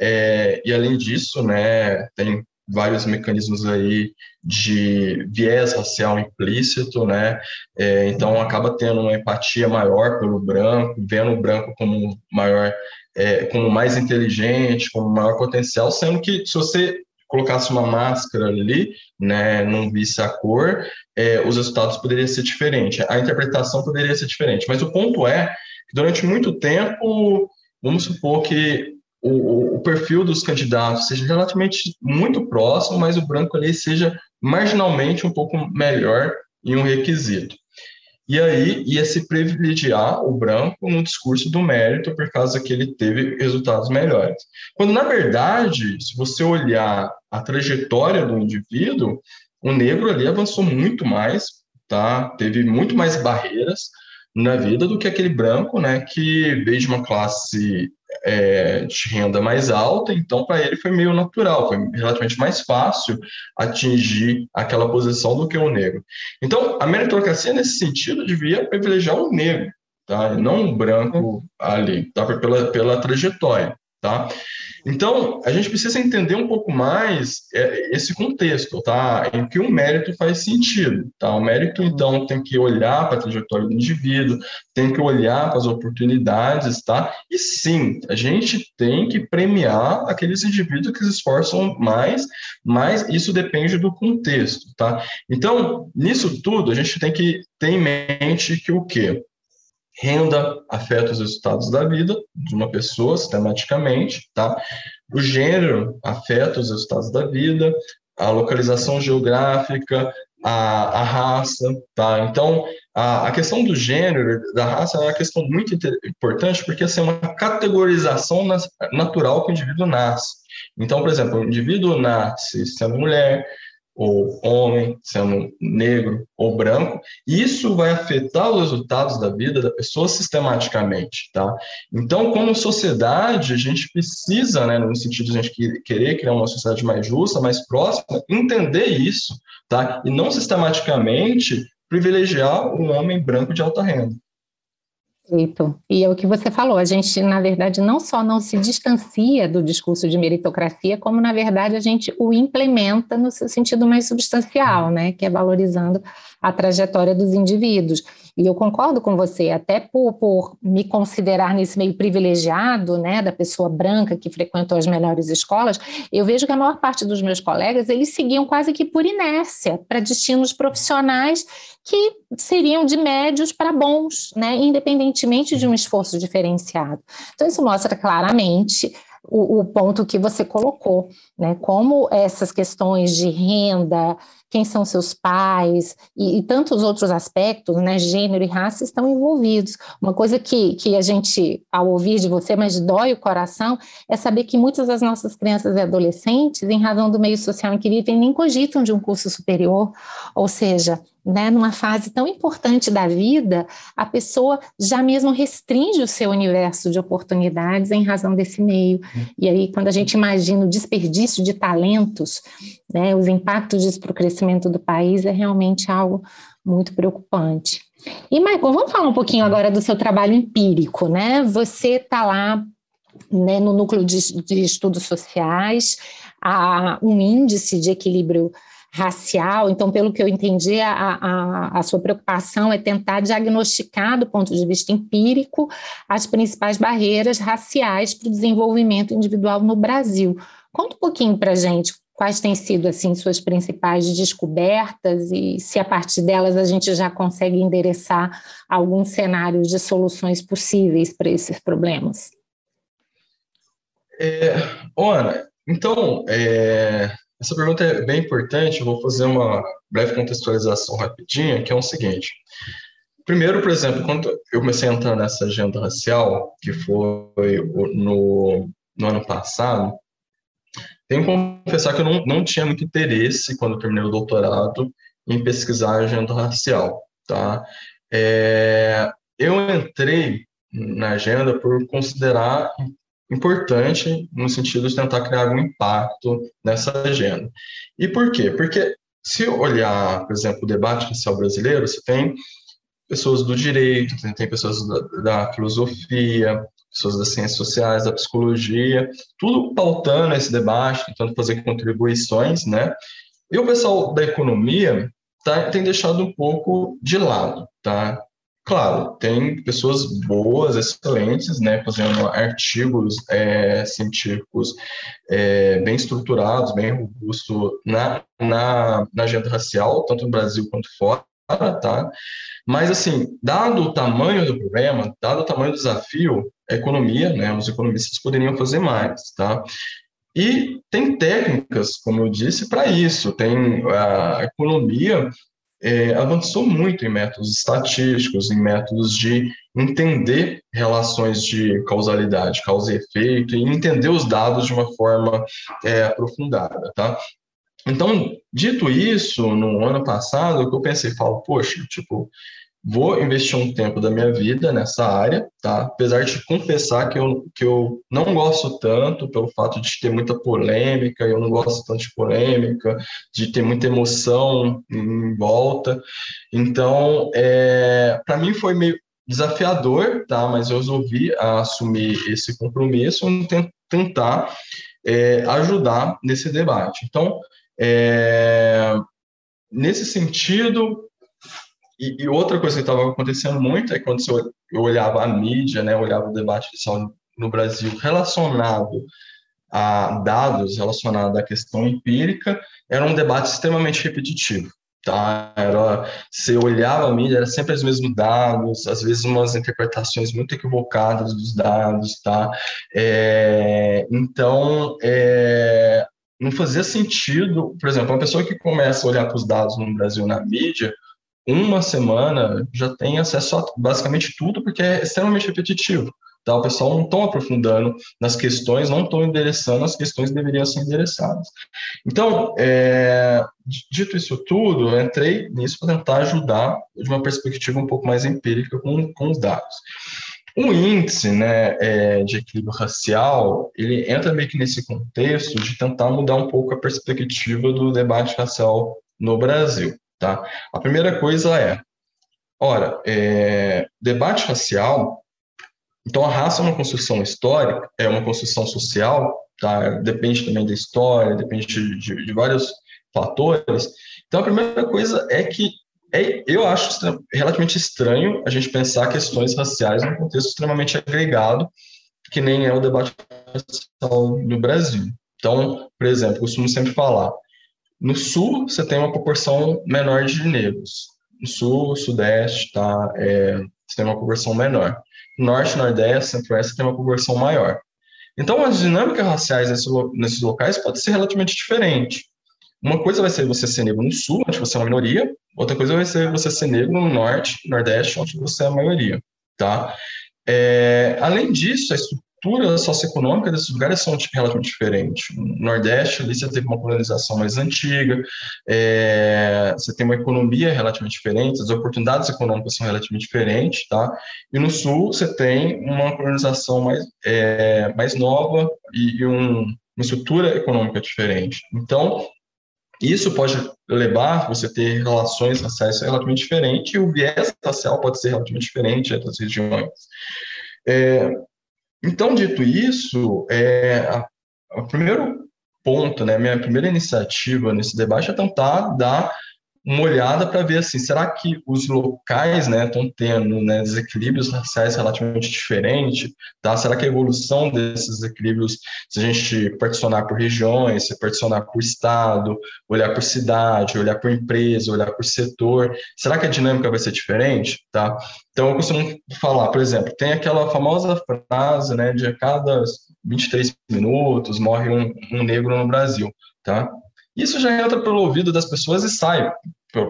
é, e além disso, né, tem vários mecanismos aí de viés racial implícito, né? É, então acaba tendo uma empatia maior pelo branco, vendo o branco como maior é, como mais inteligente, com maior potencial, sendo que se você colocasse uma máscara ali, né, não visse a cor, é, os resultados poderiam ser diferentes, a interpretação poderia ser diferente. Mas o ponto é que durante muito tempo, vamos supor que o, o, perfil dos candidatos seja relativamente muito próximo, mas o branco ali seja marginalmente um pouco melhor em um requisito. E aí ia se privilegiar o branco no discurso do mérito por causa que ele teve resultados melhores. Quando, na verdade, se você olhar a trajetória do indivíduo, o negro ali avançou muito mais, tá? teve muito mais barreiras na vida do que aquele branco, né, que veio de uma classe é, de renda mais alta, então para ele foi meio natural, foi relativamente mais fácil atingir aquela posição do que o negro. Então, a meritocracia, nesse sentido, devia privilegiar o negro, tá? Não o branco ali, tá? pela, pela trajetória. Tá? Então, a gente precisa entender um pouco mais é, esse contexto, tá? em que o mérito faz sentido. Tá? O mérito, então, tem que olhar para a trajetória do indivíduo, tem que olhar para as oportunidades, tá? e sim, a gente tem que premiar aqueles indivíduos que se esforçam mais, mas isso depende do contexto. Tá? Então, nisso tudo, a gente tem que ter em mente que o quê? Renda afeta os resultados da vida de uma pessoa sistematicamente, tá? O gênero afeta os resultados da vida, a localização geográfica, a, a raça, tá? Então, a, a, questão do gênero, da raça, é uma questão muito importante, porque assim, é uma categorização natural que o indivíduo nasce. Então, por exemplo, o indivíduo nasce sendo mulher, ou homem, sendo negro ou branco, isso vai afetar os resultados da vida da pessoa sistematicamente, tá? Então, como sociedade, a gente precisa, né, no sentido de a gente querer criar uma sociedade mais justa, mais próxima, entender isso, tá? E não sistematicamente privilegiar um homem branco de alta renda. Perfeito. E é o que você falou, a gente, na verdade, não só não se distancia do discurso de meritocracia, como, na verdade, a gente o implementa no seu sentido mais substancial, né, que é valorizando a trajetória dos indivíduos. E eu concordo com você, até por, por me considerar nesse meio privilegiado, né, da pessoa branca que frequentou as melhores escolas, eu vejo que a maior parte dos meus colegas, eles seguiam quase que por inércia para destinos profissionais que seriam de médios para bons, né, independentemente de um esforço diferenciado. Então, isso mostra claramente o, o, ponto que você colocou, né? Como essas questões de renda, quem são seus pais e, e, tantos outros aspectos, né? Gênero e raça estão envolvidos. Uma coisa que, que a gente, ao ouvir de você, mas dói o coração, é saber que muitas das nossas crianças e adolescentes, em razão do meio social em que vivem, nem cogitam de um curso superior, ou seja, né, numa fase tão importante da vida, a pessoa já mesmo restringe o seu universo de oportunidades em razão desse meio. Uhum. E aí, quando a gente imagina o desperdício de talentos, né, os impactos disso para o crescimento do país, é realmente algo muito preocupante. E, Michael, vamos falar um pouquinho agora do seu trabalho empírico, né? Você está lá né, no núcleo de, de estudos sociais, há um índice de equilíbrio racial. Então, pelo que eu entendi, a, a, a, sua preocupação é tentar diagnosticar, do ponto de vista empírico, as principais barreiras raciais para o desenvolvimento individual no Brasil. Conta um pouquinho para a gente quais têm sido assim suas principais descobertas e se a partir delas a gente já consegue endereçar alguns cenários de soluções possíveis para esses problemas. É, Ana, então é, essa pergunta é bem importante. Vou fazer uma breve contextualização rapidinha, que é o seguinte. Primeiro, por exemplo, quando eu comecei a entrar nessa agenda racial, que foi no, no ano passado, tenho que confessar que eu não, não tinha muito interesse, quando terminei o doutorado, em pesquisar a agenda racial. Tá? É, eu entrei na agenda por considerar importante no sentido de tentar criar um impacto nessa agenda. E por quê? Porque se olhar, por exemplo, o debate racial brasileiro, você tem pessoas do direito, tem pessoas da, da filosofia, pessoas das ciências sociais, da psicologia, tudo pautando esse debate, tentando fazer contribuições, né? E o pessoal da economia tá, tem deixado um pouco de lado, tá? Claro, tem pessoas boas, excelentes, né, fazendo artigos é, científicos é, bem estruturados, bem robustos na, na, na agenda racial, tanto no Brasil quanto fora, tá? Mas, assim, dado o tamanho do problema, dado o tamanho do desafio, a economia, né, os economistas poderiam fazer mais, tá? E tem técnicas, como eu disse, para isso. Tem a economia é, avançou muito em métodos estatísticos, em métodos de entender relações de causalidade, causa e efeito, e entender os dados de uma forma é, aprofundada, tá? Então, dito isso, no ano passado, o que eu pensei, falo, poxa, tipo, vou investir um tempo da minha vida nessa área, tá? Apesar de confessar que eu, que eu não gosto tanto pelo fato de ter muita polêmica, eu não gosto tanto de polêmica, de ter muita emoção em volta. Então, é, para mim foi meio desafiador, tá? Mas eu resolvi assumir esse compromisso e tentar é, ajudar nesse debate. Então, é, nesse sentido, e, e, outra coisa que estava acontecendo muito é quando eu olhava a mídia, né, olhava o debate no Brasil relacionado a dados, relacionado à questão empírica, era um debate extremamente repetitivo. Tá? Era, você olhava a mídia, era sempre os mesmos dados, às vezes umas interpretações muito equivocadas dos dados, tá? É, então, é, não fazia sentido, por exemplo, uma pessoa que começa a olhar para os dados no Brasil na mídia, uma semana já tem acesso a basicamente tudo, porque é extremamente repetitivo. Tá? O pessoal não está aprofundando nas questões, não estão endereçando as questões que deveriam ser endereçadas. Então, é, dito isso tudo, eu entrei nisso para tentar ajudar de uma perspectiva um pouco mais empírica com, com os dados. O índice né, é, de equilíbrio racial, ele entra meio que nesse contexto de tentar mudar um pouco a perspectiva do debate racial no Brasil. Tá? A primeira coisa é, ora, é, debate racial, então a raça é uma construção histórica, é uma construção social, tá? depende também da história, depende de, de, de vários fatores. Então a primeira coisa é que é, eu acho relativamente estranho a gente pensar questões raciais num contexto extremamente agregado, que nem é o debate racial no Brasil. Então, por exemplo, costumo sempre falar, no sul, você tem uma proporção menor de negros. No sul, sudeste, tá? É, você tem uma proporção menor. Norte, nordeste, centro-oeste, tem uma proporção maior. Então, as dinâmicas raciais nesses locais pode ser relativamente diferente. Uma coisa vai ser você ser negro no sul, onde você é uma minoria, outra coisa vai ser você ser negro no norte, nordeste, onde você é a maioria, tá? É, além disso, estrutura socioeconômica desses lugares são tipo, relativamente diferentes. No Nordeste, ali você teve uma colonização mais antiga, é, você tem uma economia relativamente diferente, as oportunidades econômicas são relativamente diferentes, tá? E no Sul, você tem uma colonização mais, é, mais nova e, e um, uma estrutura econômica diferente. Então, isso pode levar você ter relações raciais relativamente diferentes e o viés racial pode ser relativamente diferente entre as regiões. É, então, dito isso, é, a, a primeiro ponto, né, minha primeira iniciativa nesse debate é tentar dar uma olhada para ver assim, será que os locais né, estão tendo né, desequilíbrios raciais relativamente diferentes? Tá? Será que a evolução desses desequilíbrios, se a gente particionar por regiões, se particionar por estado, olhar por cidade, olhar por empresa, olhar por setor, será que a dinâmica vai ser diferente? Tá? Então, eu costumo falar, por exemplo, tem aquela famosa frase né, de a cada 23 minutos morre um, um negro no Brasil. Tá? Isso já entra pelo ouvido das pessoas e sai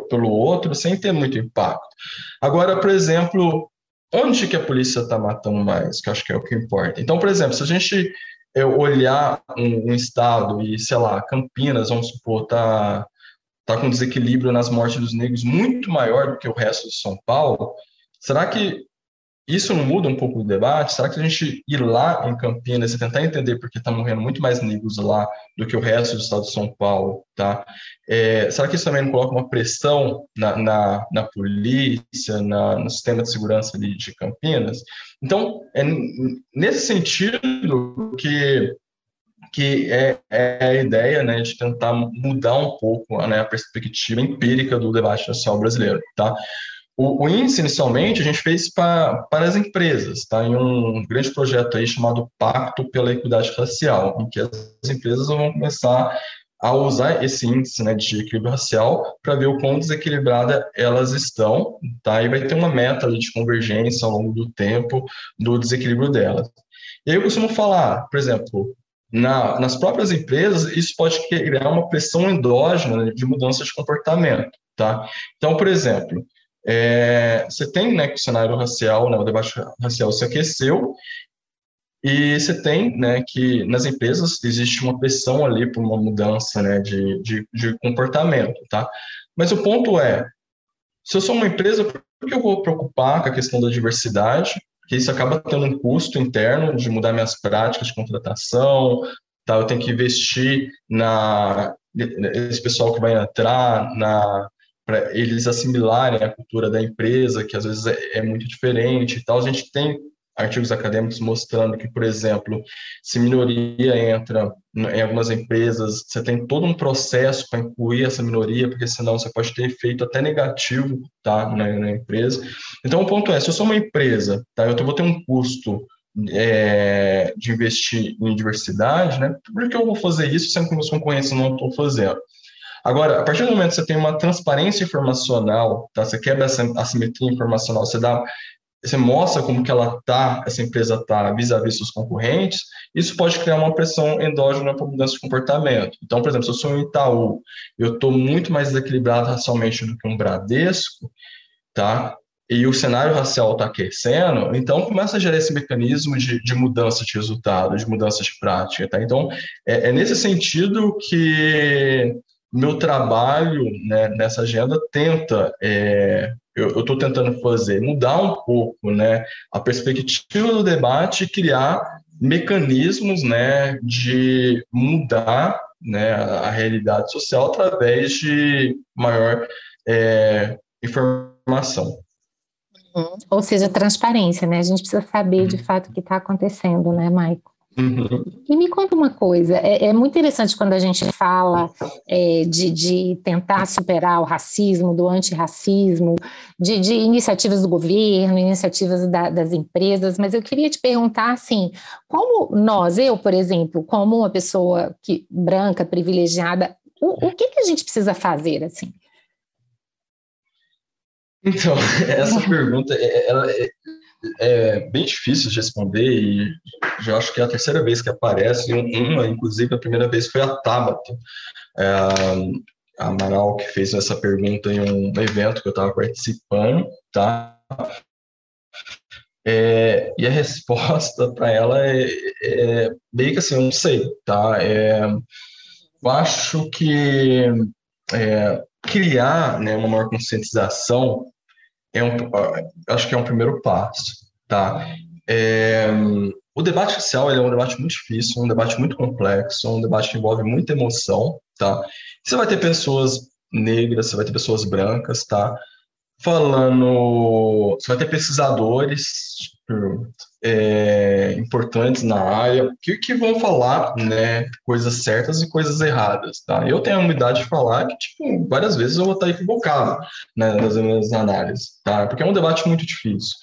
pelo outro sem ter muito impacto. Agora, por exemplo, onde que a polícia está matando mais? Que acho que é o que importa. Então, por exemplo, se a gente olhar um, um estado e, sei lá, Campinas, vamos supor, está tá com desequilíbrio nas mortes dos negros muito maior do que o resto de São Paulo, será que isso não muda um pouco o debate? Será que a gente ir lá em Campinas e tentar entender por que está morrendo muito mais negros lá do que o resto do estado de São Paulo, tá? É, será que isso também não coloca uma pressão na, na, na polícia, na, no sistema de segurança de, de Campinas? Então, é nesse sentido que que é, é, a ideia né, de tentar mudar um pouco né, a perspectiva empírica do debate nacional brasileiro. Tá? O, o, índice, inicialmente, a gente fez pra, para as empresas, tá? em um grande projeto aí chamado Pacto pela Equidade Racial, em que as empresas vão começar a usar esse índice né, de equilíbrio racial para ver o quão desequilibrada elas estão, tá? e vai ter uma meta de convergência ao longo do tempo do desequilíbrio delas. E aí eu costumo falar, por exemplo, na, nas próprias empresas, isso pode criar uma pressão endógena de mudança de comportamento. Tá? Então, por exemplo, é, você tem né, que o cenário racial, né, o debate racial se aqueceu, e você tem né, que nas empresas existe uma pressão ali por uma mudança né, de, de, de comportamento. Tá? Mas o ponto é, se eu sou uma empresa, por que eu vou preocupar com a questão da diversidade? Porque isso acaba tendo um custo interno de mudar minhas práticas de contratação, tá? eu tenho que investir na esse pessoal que vai entrar na para eles assimilarem a cultura da empresa, que às vezes é, é, muito diferente e tal. A gente tem artigos acadêmicos mostrando que, por exemplo, se minoria entra em algumas empresas, você tem todo um processo para incluir essa minoria, porque senão você pode ter efeito até negativo tá, na, na empresa. Então, o ponto é, se eu sou uma empresa, tá, eu vou ter um custo é, de investir em diversidade, né? Por que eu vou fazer isso sendo que meus concorrentes não estão fazendo? Agora, a partir do momento que você tem uma transparência informacional, tá? Você quebra essa assimetria informacional, você dá você mostra como que ela tá, essa empresa tá vis-à-vis dos concorrentes, isso pode criar uma pressão endógena para mudança de comportamento. Então, por exemplo, se eu sou um Itaú, eu estou muito mais desequilibrado racialmente do que um Bradesco, tá? E o cenário racial está aquecendo, então começa a gerar esse mecanismo de, de mudança de resultado, de mudança de prática, tá? Então, é, é nesse sentido que meu trabalho né, nessa agenda tenta, é, eu estou tentando fazer, mudar um pouco né, a perspectiva do debate e criar mecanismos né, de mudar né, a realidade social através de maior é, informação. Uhum. Ou seja, transparência, né? A gente precisa saber de uhum. fato o que está acontecendo, né, Maico? Uhum. E me conta uma coisa, é, é, muito interessante quando a gente fala é, de, de, tentar superar o racismo, do antirracismo, de, de iniciativas do governo, iniciativas da, das empresas, mas eu queria te perguntar assim, como nós, eu, por exemplo, como uma pessoa que, branca, privilegiada, o, o que, que a gente precisa fazer assim? Então, essa pergunta, é, ela, é, bem difícil de responder e já acho que é a terceira vez que aparece, uma, inclusive, a primeira vez foi a Tabata, é, a Amaral, que fez essa pergunta em um evento que eu estava participando, tá? É, e a resposta para ela é, é, meio que assim, eu não sei, tá? É, eu acho que é, criar né, uma maior conscientização é um, acho que é um primeiro passo, tá? É, o debate racial é um debate muito difícil, um debate muito complexo, um debate que envolve muita emoção, tá? Você vai ter pessoas negras, você vai ter pessoas brancas, tá? Falando, você vai ter pesquisadores é, importantes na área que, que vão falar né, coisas certas e coisas erradas. Tá? Eu tenho a humildade de falar que tipo, várias vezes eu vou estar equivocado né, nas minhas análises, tá? porque é um debate muito difícil.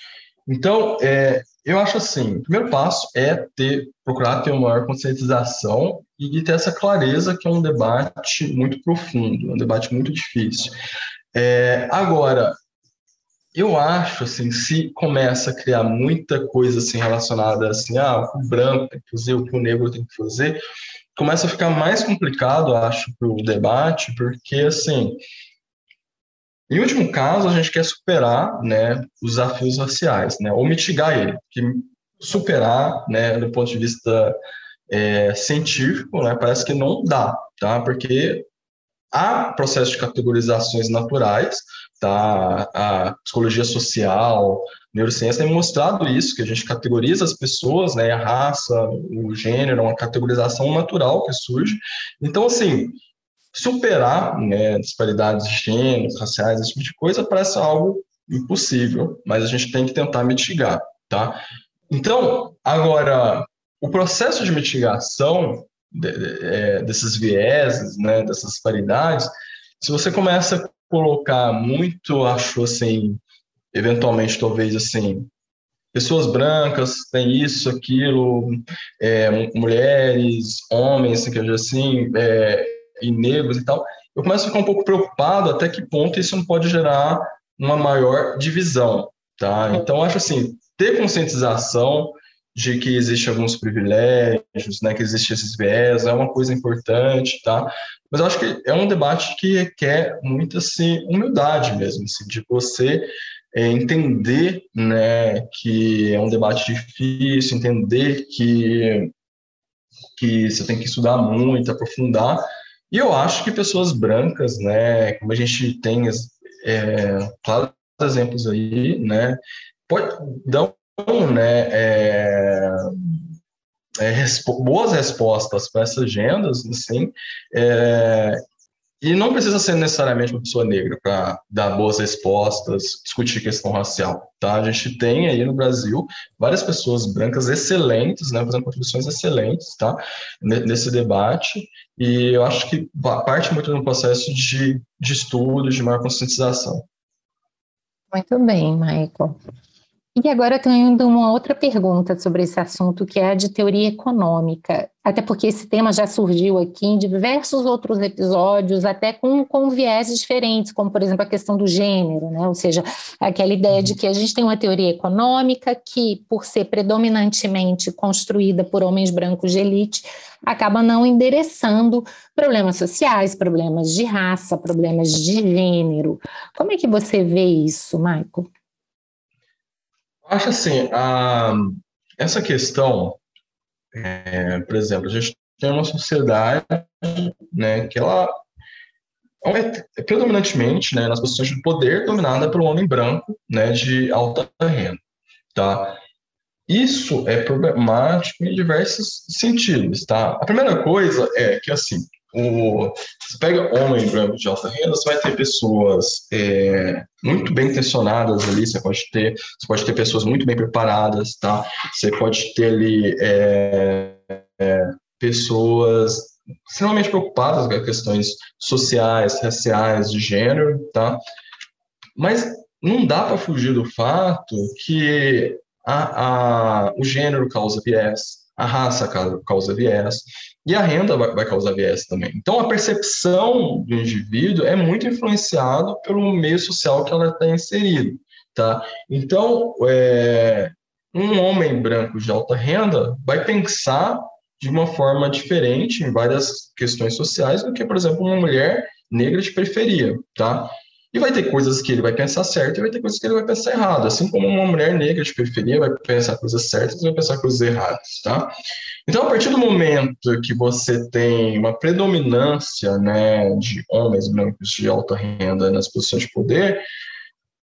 Então, é, eu acho assim, o primeiro passo é ter, procurar ter uma maior conscientização e ter essa clareza que é um debate muito profundo, um debate muito difícil. É, agora, eu acho, assim, se começa a criar muita coisa, assim, relacionada, assim, ah, o branco tem que fazer, o que o negro tem que fazer, começa a ficar mais complicado, acho, para o debate, porque, assim, em último caso, a gente quer superar, né, os desafios raciais, né, ou mitigar ele, que superar, né, do ponto de vista é, científico, né, parece que não dá, tá, porque há processos de categorizações naturais, tá? A psicologia social, neurociência tem mostrado isso, que a gente categoriza as pessoas, né? A raça, o gênero, é uma categorização natural que surge. Então, assim, superar né, disparidades de gêneros, raciais, esse tipo de coisa, parece algo impossível, mas a gente tem que tentar mitigar, tá? Então, agora, o processo de mitigação de, de, é, desses vieses, né, dessas disparidades, se você começa colocar muito, acho assim, eventualmente, talvez assim, pessoas brancas têm isso, aquilo, é, mulheres, homens, assim, assim, é, e negros e tal, eu começo a ficar um pouco preocupado até que ponto isso não pode gerar uma maior divisão, tá? Então, acho assim, ter conscientização de que existem alguns privilégios, né, que existem esses viés, é uma coisa importante, tá? Mas eu acho que é um debate que requer muita assim, humildade mesmo, assim, de você é, entender, né, que é um debate difícil, entender que que você tem que estudar muito, aprofundar. E eu acho que pessoas brancas, né, como a gente tem é, claros exemplos aí, né, pode dar né, é, é, respo boas respostas para essas agendas, assim, é, e não precisa ser necessariamente uma pessoa negra para dar boas respostas, discutir questão racial, tá? A gente tem aí no Brasil várias pessoas brancas excelentes, né, fazendo contribuições excelentes, tá? Nesse debate, e eu acho que parte muito do processo de, de estudo, de maior conscientização. Muito bem, Michael. E agora eu tenho ainda uma outra pergunta sobre esse assunto, que é a de teoria econômica, até porque esse tema já surgiu aqui em diversos outros episódios, até com, com diferentes, como, por exemplo, a questão do gênero, né? ou seja, aquela ideia de que a gente tem uma teoria econômica que, por ser predominantemente construída por homens brancos de elite, acaba não endereçando problemas sociais, problemas de raça, problemas de gênero. Como é que você vê isso, Michael? Acho assim, a, essa questão, é, por exemplo, a gente tem uma sociedade né, que ela é predominantemente né, nas posições de poder dominada pelo homem branco né, de alta renda. Tá? Isso é problemático em diversos sentidos. Tá? A primeira coisa é que, assim, o, você pega homem de alta renda, você vai ter pessoas é, muito bem intencionadas ali, você pode ter, você pode ter pessoas muito bem preparadas, tá? Você pode ter ali é, é, pessoas extremamente preocupadas com questões sociais, raciais, de gênero, tá? Mas não dá para fugir do fato que a, a, o gênero causa viés, a raça causa viés, e a renda vai, causar viés também. Então, a percepção do indivíduo é muito influenciado pelo meio social que ela está inserido, tá? Então, é, um homem branco de alta renda vai pensar de uma forma diferente em várias questões sociais do que, por exemplo, uma mulher negra de periferia, tá? E vai ter coisas que ele vai pensar certo e vai ter coisas que ele vai pensar errado. Assim como uma mulher negra de periferia vai pensar coisas certas e vai pensar coisas erradas, tá? Então, a partir do momento que você tem uma predominância né, de homens brancos de alta renda nas posições de poder,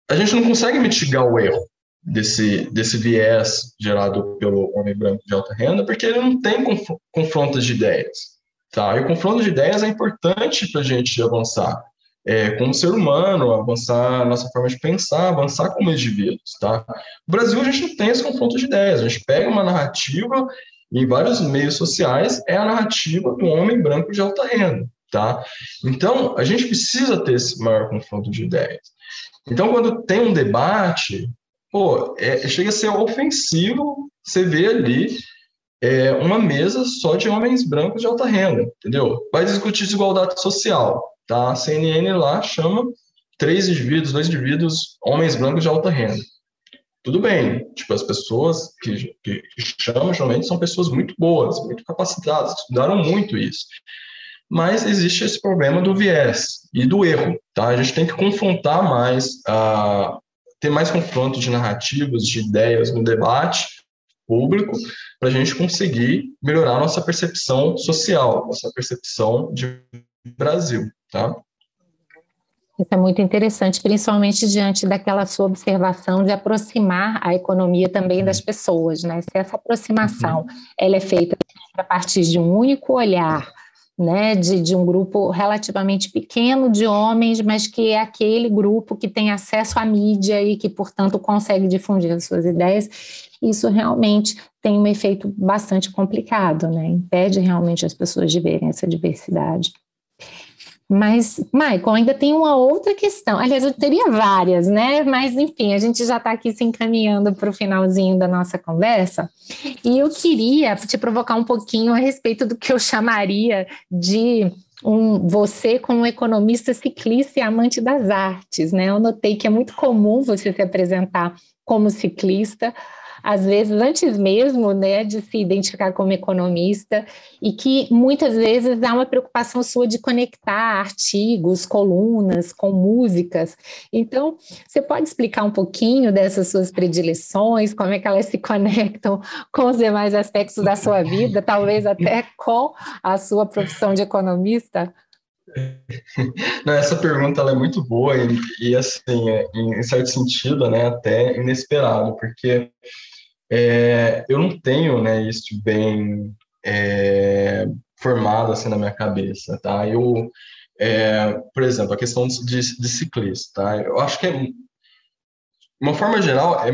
a gente não consegue mitigar o erro desse, desse viés gerado pelo homem branco de alta renda, porque ele não tem confrontos de ideias. Tá? E o confronto de ideias é importante para a gente avançar. É, como ser humano, avançar nossa forma de pensar, avançar como indivíduos, tá? No Brasil, a gente não tem esse confronto de ideias, a gente pega uma narrativa em vários meios sociais, é a narrativa do homem branco de alta renda, tá? Então, a gente precisa ter esse maior confronto de ideias. Então, quando tem um debate, pô, é, chega a ser ofensivo você ver ali é, uma mesa só de homens brancos de alta renda, entendeu? Vai discutir desigualdade social, tá? A CNN lá chama três indivíduos, dois indivíduos, homens brancos de alta renda. Tudo bem, tipo, as pessoas que, que chamam, geralmente, são pessoas muito boas, muito capacitadas, estudaram muito isso. Mas existe esse problema do viés e do erro, tá? A gente tem que confrontar mais, uh, ter mais confronto de narrativas, de ideias no debate público, para a gente conseguir melhorar nossa percepção social, nossa percepção de Brasil, tá? Isso é muito interessante, principalmente diante daquela sua observação de aproximar a economia também das pessoas, né? Se essa aproximação uhum. ela é feita a partir de um único olhar, né, de, de um grupo relativamente pequeno de homens, mas que é aquele grupo que tem acesso à mídia e que, portanto, consegue difundir as suas ideias, isso realmente tem um efeito bastante complicado, né? Impede realmente as pessoas de verem essa diversidade. Mas, Michael, ainda tem uma outra questão. Aliás, eu teria várias, né? Mas, enfim, a gente já está aqui se encaminhando para o finalzinho da nossa conversa. E eu queria te provocar um pouquinho a respeito do que eu chamaria de um, você como economista ciclista e amante das artes, né? Eu notei que é muito comum você se apresentar como ciclista, às vezes antes mesmo né, de se identificar como economista, e que muitas vezes há uma preocupação sua de conectar artigos, colunas com músicas. Então, você pode explicar um pouquinho dessas suas predileções, como é que elas se conectam com os demais aspectos da sua vida, talvez até com a sua profissão de economista? Não, essa pergunta é muito boa e, e assim, é, em certo sentido, né, até inesperado, porque é, eu não tenho né, isso bem é, formado assim na minha cabeça, tá? Eu, é, por exemplo, a questão de, de ciclista, tá? Eu acho que é, uma forma geral, é,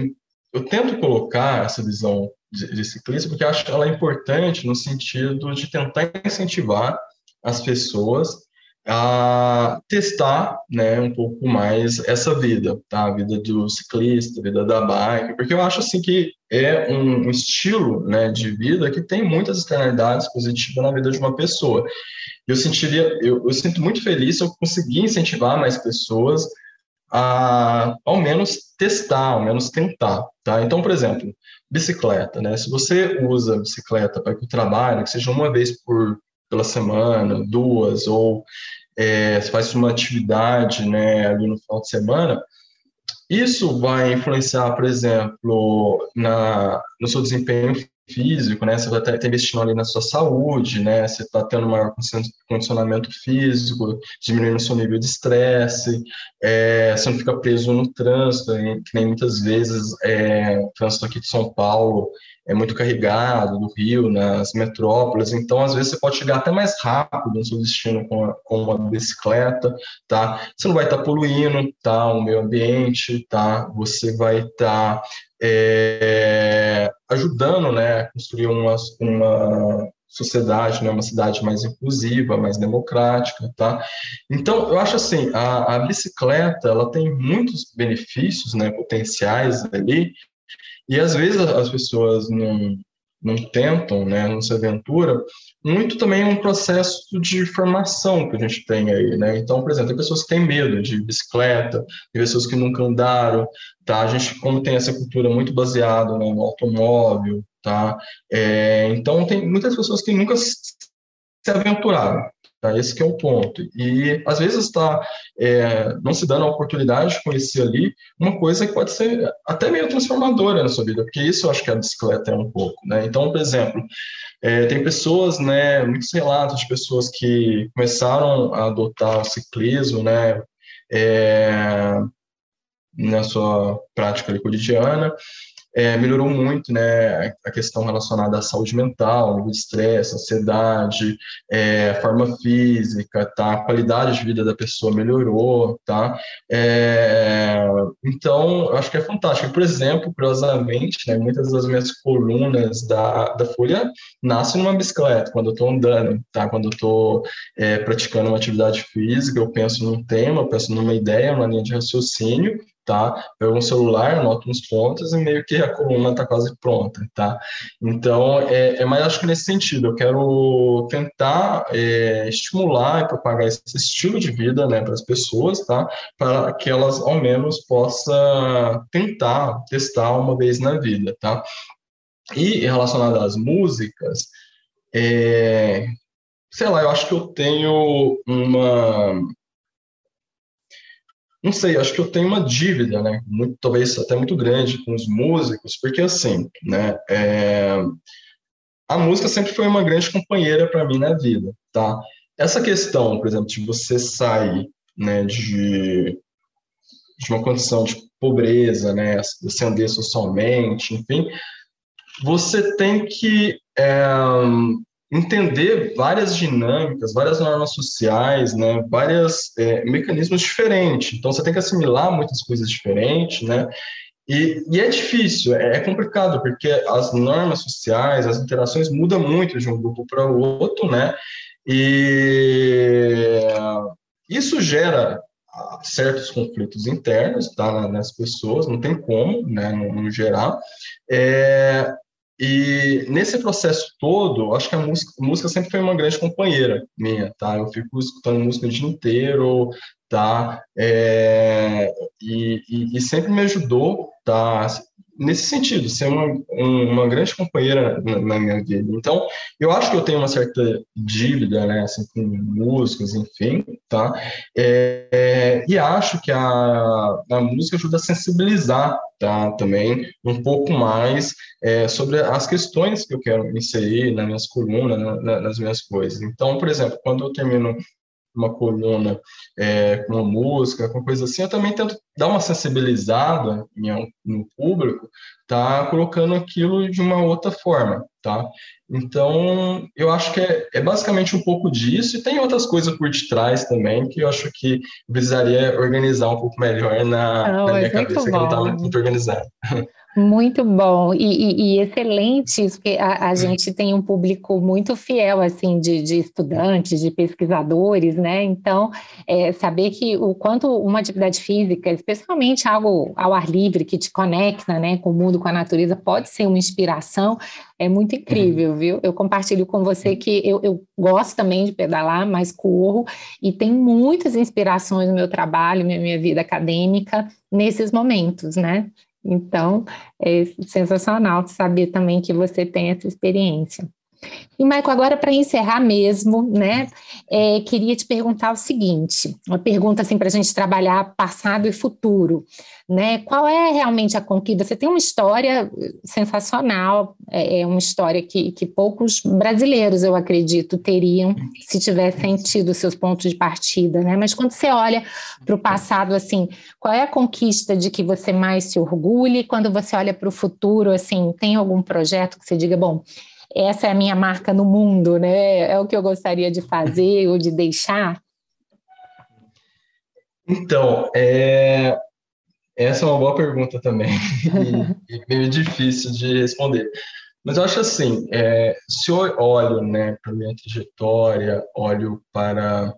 eu tento colocar essa visão de, de ciclista porque acho ela importante no sentido de tentar incentivar as pessoas a testar, né, um pouco mais essa vida, tá? A vida do ciclista, a vida da bike, porque eu acho assim que é um, estilo, né, de vida que tem muitas externalidades positivas na vida de uma pessoa. Eu sentiria, eu, eu sinto muito feliz se eu conseguir incentivar mais pessoas a, ao menos testar, ao menos tentar, tá? Então, por exemplo, bicicleta, né? Se você usa bicicleta para ir para o trabalho, que seja uma vez por pela semana, duas, ou é, faz uma atividade né, ali no final de semana, isso vai influenciar, por exemplo, na, no seu desempenho físico, né? Você vai estar investindo ali na sua saúde, né? Você está tendo maior condicionamento físico, diminuindo o seu nível de estresse, é, você não fica preso no trânsito, que nem muitas vezes é, o trânsito aqui de São Paulo é muito carregado, do Rio, nas metrópoles, então às vezes você pode chegar até mais rápido no seu destino com, a, com uma bicicleta, tá? Você não vai estar tá poluindo, tá? O meio ambiente, tá? Você vai estar tá, é, ajudando, né, a construir uma, uma sociedade, né, uma cidade mais inclusiva, mais democrática, tá? Então, eu acho assim, a, a bicicleta, ela tem muitos benefícios, né, potenciais ali, e às vezes as pessoas não, não tentam, né, não se aventuram, muito também é um processo de formação que a gente tem aí, né? Então, por exemplo, tem pessoas que têm medo de bicicleta, tem pessoas que nunca andaram, tá? A gente, como tem essa cultura muito baseada né, no automóvel, tá? É, então, tem muitas pessoas que nunca se aventuraram, Tá? Esse que é o ponto. E às vezes está é, não se dando a oportunidade de conhecer ali uma coisa que pode ser até meio transformadora na sua vida, porque isso eu acho que a bicicleta é um pouco. Né? Então, por exemplo, é, tem pessoas, né, muitos relatos de pessoas que começaram a adotar o ciclismo, né, é, na sua prática cotidiana, é, melhorou muito, né, a questão relacionada à saúde mental, estresse, ansiedade, é, forma física, tá, a qualidade de vida da pessoa melhorou, tá, é, então, eu acho que é fantástico. Por exemplo, curiosamente, né, muitas das minhas colunas da, da Folha nascem numa bicicleta, quando eu estou andando, tá, quando eu estou é, praticando uma atividade física, eu penso num tema, eu penso numa ideia, uma linha de raciocínio, tá? Pego um celular, anoto uns pontos e meio que a coluna está quase pronta, tá? Então, é, é mais acho que nesse sentido, eu quero tentar é, estimular e propagar esse estilo de vida, né, para as pessoas, tá? Para que elas, ao menos, possam tentar testar uma vez na vida, tá? E relacionado às músicas, é, sei lá, eu acho que eu tenho uma não sei, acho que eu tenho uma dívida, né? Muito, talvez até muito grande com os músicos, porque assim, né? É, a música sempre foi uma grande companheira para mim na vida, tá? Essa questão, por exemplo, de você sair, né, de, de uma condição de pobreza, né, ascender socialmente, enfim, você tem que é, entender várias dinâmicas, várias normas sociais, né, vários é, mecanismos diferentes. Então, você tem que assimilar muitas coisas diferentes, né, e, e, é difícil, é, é complicado, porque as normas sociais, as interações mudam muito de um grupo para o outro, né, e isso gera ah, certos conflitos internos, tá, nas pessoas, não tem como, né, não, não gerar, é, e nesse processo todo, acho que a música, música, sempre foi uma grande companheira minha, tá? Eu fico escutando música o dia inteiro, tá? É, e, e, e, sempre me ajudou, tá? Nesse sentido, ser uma, uma grande companheira na, na, minha vida. Então, eu acho que eu tenho uma certa dívida, né, assim, com músicos, enfim, tá? É, e acho que a, a música ajuda a sensibilizar, tá, também, um pouco mais é, sobre as questões que eu quero inserir nas minhas colunas, na, nas minhas coisas. Então, por exemplo, quando eu termino uma coluna é, com uma música, com coisa assim, eu também tento dar uma sensibilizada no público, tá? Colocando aquilo de uma outra forma, tá? Então, eu acho que é, é, basicamente um pouco disso, e tem outras coisas por detrás também, que eu acho que precisaria organizar um pouco melhor na, não, na minha cabeça, que não está muito organizado. Muito bom e, e, e excelente isso, porque a, a, uhum. gente tem um público muito fiel, assim, de, de estudantes, de pesquisadores, né? Então, é, saber que o quanto uma atividade física, especialmente algo ao ar livre, que te conecta, né, com o mundo, com a natureza, pode ser uma inspiração, é muito incrível, viu? Eu compartilho com você que eu, eu gosto também de pedalar, mas corro, e tem muitas inspirações no meu trabalho, na minha vida acadêmica, nesses momentos, né? Então, é sensacional saber também que você tem essa experiência. E, Maico, agora para encerrar mesmo, né, é, queria te perguntar o seguinte, uma pergunta assim para a gente trabalhar passado e futuro, né, qual é realmente a conquista? Você tem uma história sensacional, é, é uma história que, que poucos brasileiros, eu acredito, teriam se tivessem tido seus pontos de partida, né, mas quando você olha para o passado, assim, qual é a conquista de que você mais se orgulhe? Quando você olha para o futuro, assim, tem algum projeto que você diga, bom, essa é a minha marca no mundo, né? É o que eu gostaria de fazer ou de deixar? Então, é... essa é uma boa pergunta também, e, e meio difícil de responder. Mas eu acho assim, é, se eu olho né, para a minha trajetória, olho para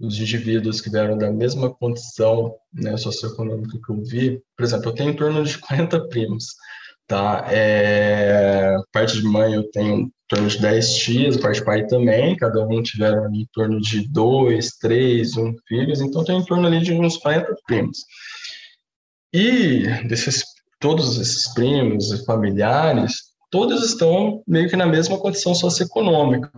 os indivíduos que vieram da mesma condição né, socioeconômica que eu vi, por exemplo, eu tenho em torno de 40 primos tá? É, parte de mãe eu tenho em torno de 10 tias, parte de pai também, cada um tiveram em torno de dois, três, um filhos, então tem em torno ali de uns 40 primos. E desses, todos esses primos e familiares, todos estão meio que na mesma condição socioeconômica,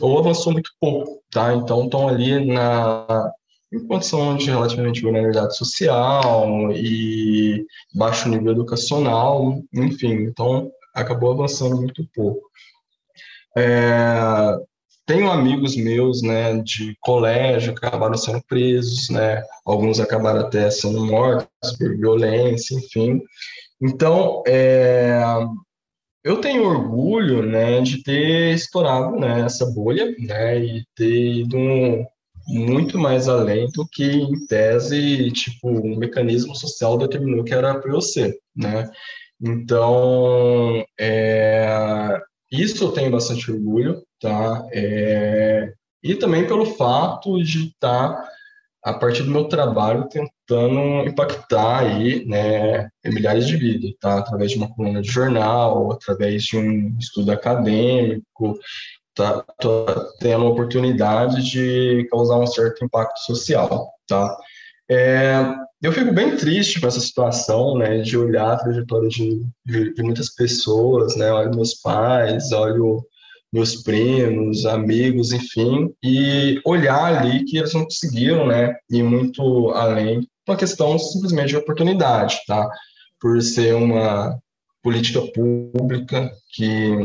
ou avançou muito pouco, tá? Então estão ali na em condição de relativamente vulnerabilidade social e baixo nível educacional, enfim, então acabou avançando muito pouco. É, tenho amigos meus, né, de colégio que acabaram sendo presos, né, alguns acabaram até sendo mortos por violência, enfim. Então, é, eu tenho orgulho, né, de ter estourado, né, essa bolha, né, e ter ido muito mais além do que, em tese, tipo, um mecanismo social determinou que era para eu ser, né. Então, é, isso eu tenho bastante orgulho, tá? É, e também pelo fato de estar, a partir do meu trabalho, tentando impactar aí, né, milhares de vidas, tá? Através de uma coluna de jornal, através de um estudo acadêmico, tá? Tô tendo a oportunidade de causar um certo impacto social, tá? É, eu fico bem triste com essa situação, né, de olhar a trajetória de, de, de muitas pessoas, né, olho meus pais, olho meus primos, amigos, enfim, e olhar ali que eles não conseguiram, né, ir muito além, uma questão simplesmente de oportunidade, tá? Por ser uma política pública que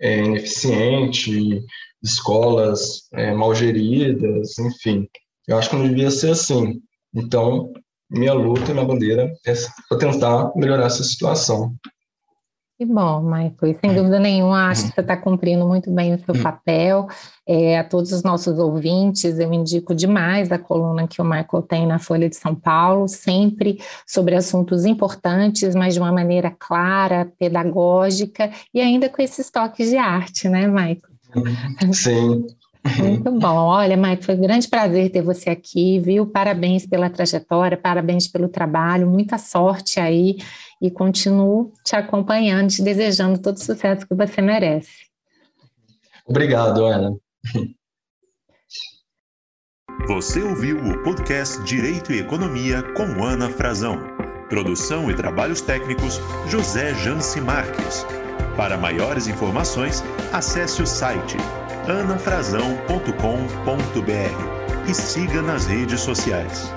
é ineficiente, escolas é, mal geridas, enfim. Eu acho que não devia ser assim. Então, minha luta minha bandeira é para tentar melhorar essa situação. Que bom, Michael. E sem dúvida nenhuma, acho que você está cumprindo muito bem o seu hum. papel. É, a todos os nossos ouvintes, eu indico demais a coluna que o Michael tem na Folha de São Paulo, sempre sobre assuntos importantes, mas de uma maneira clara, pedagógica e ainda com esses toques de arte, né, Michael? Sim. Muito bom. Olha, Mike, foi um grande prazer ter você aqui, viu? Parabéns pela trajetória, parabéns pelo trabalho, muita sorte aí e continuo te acompanhando, te desejando todo o sucesso que você merece. Obrigado, Ana. Você ouviu o podcast Direito e Economia com Ana Frazão. Produção e trabalhos técnicos José Janci Marques. Para maiores informações, acesse o site anafrazão.com.br e siga nas redes sociais.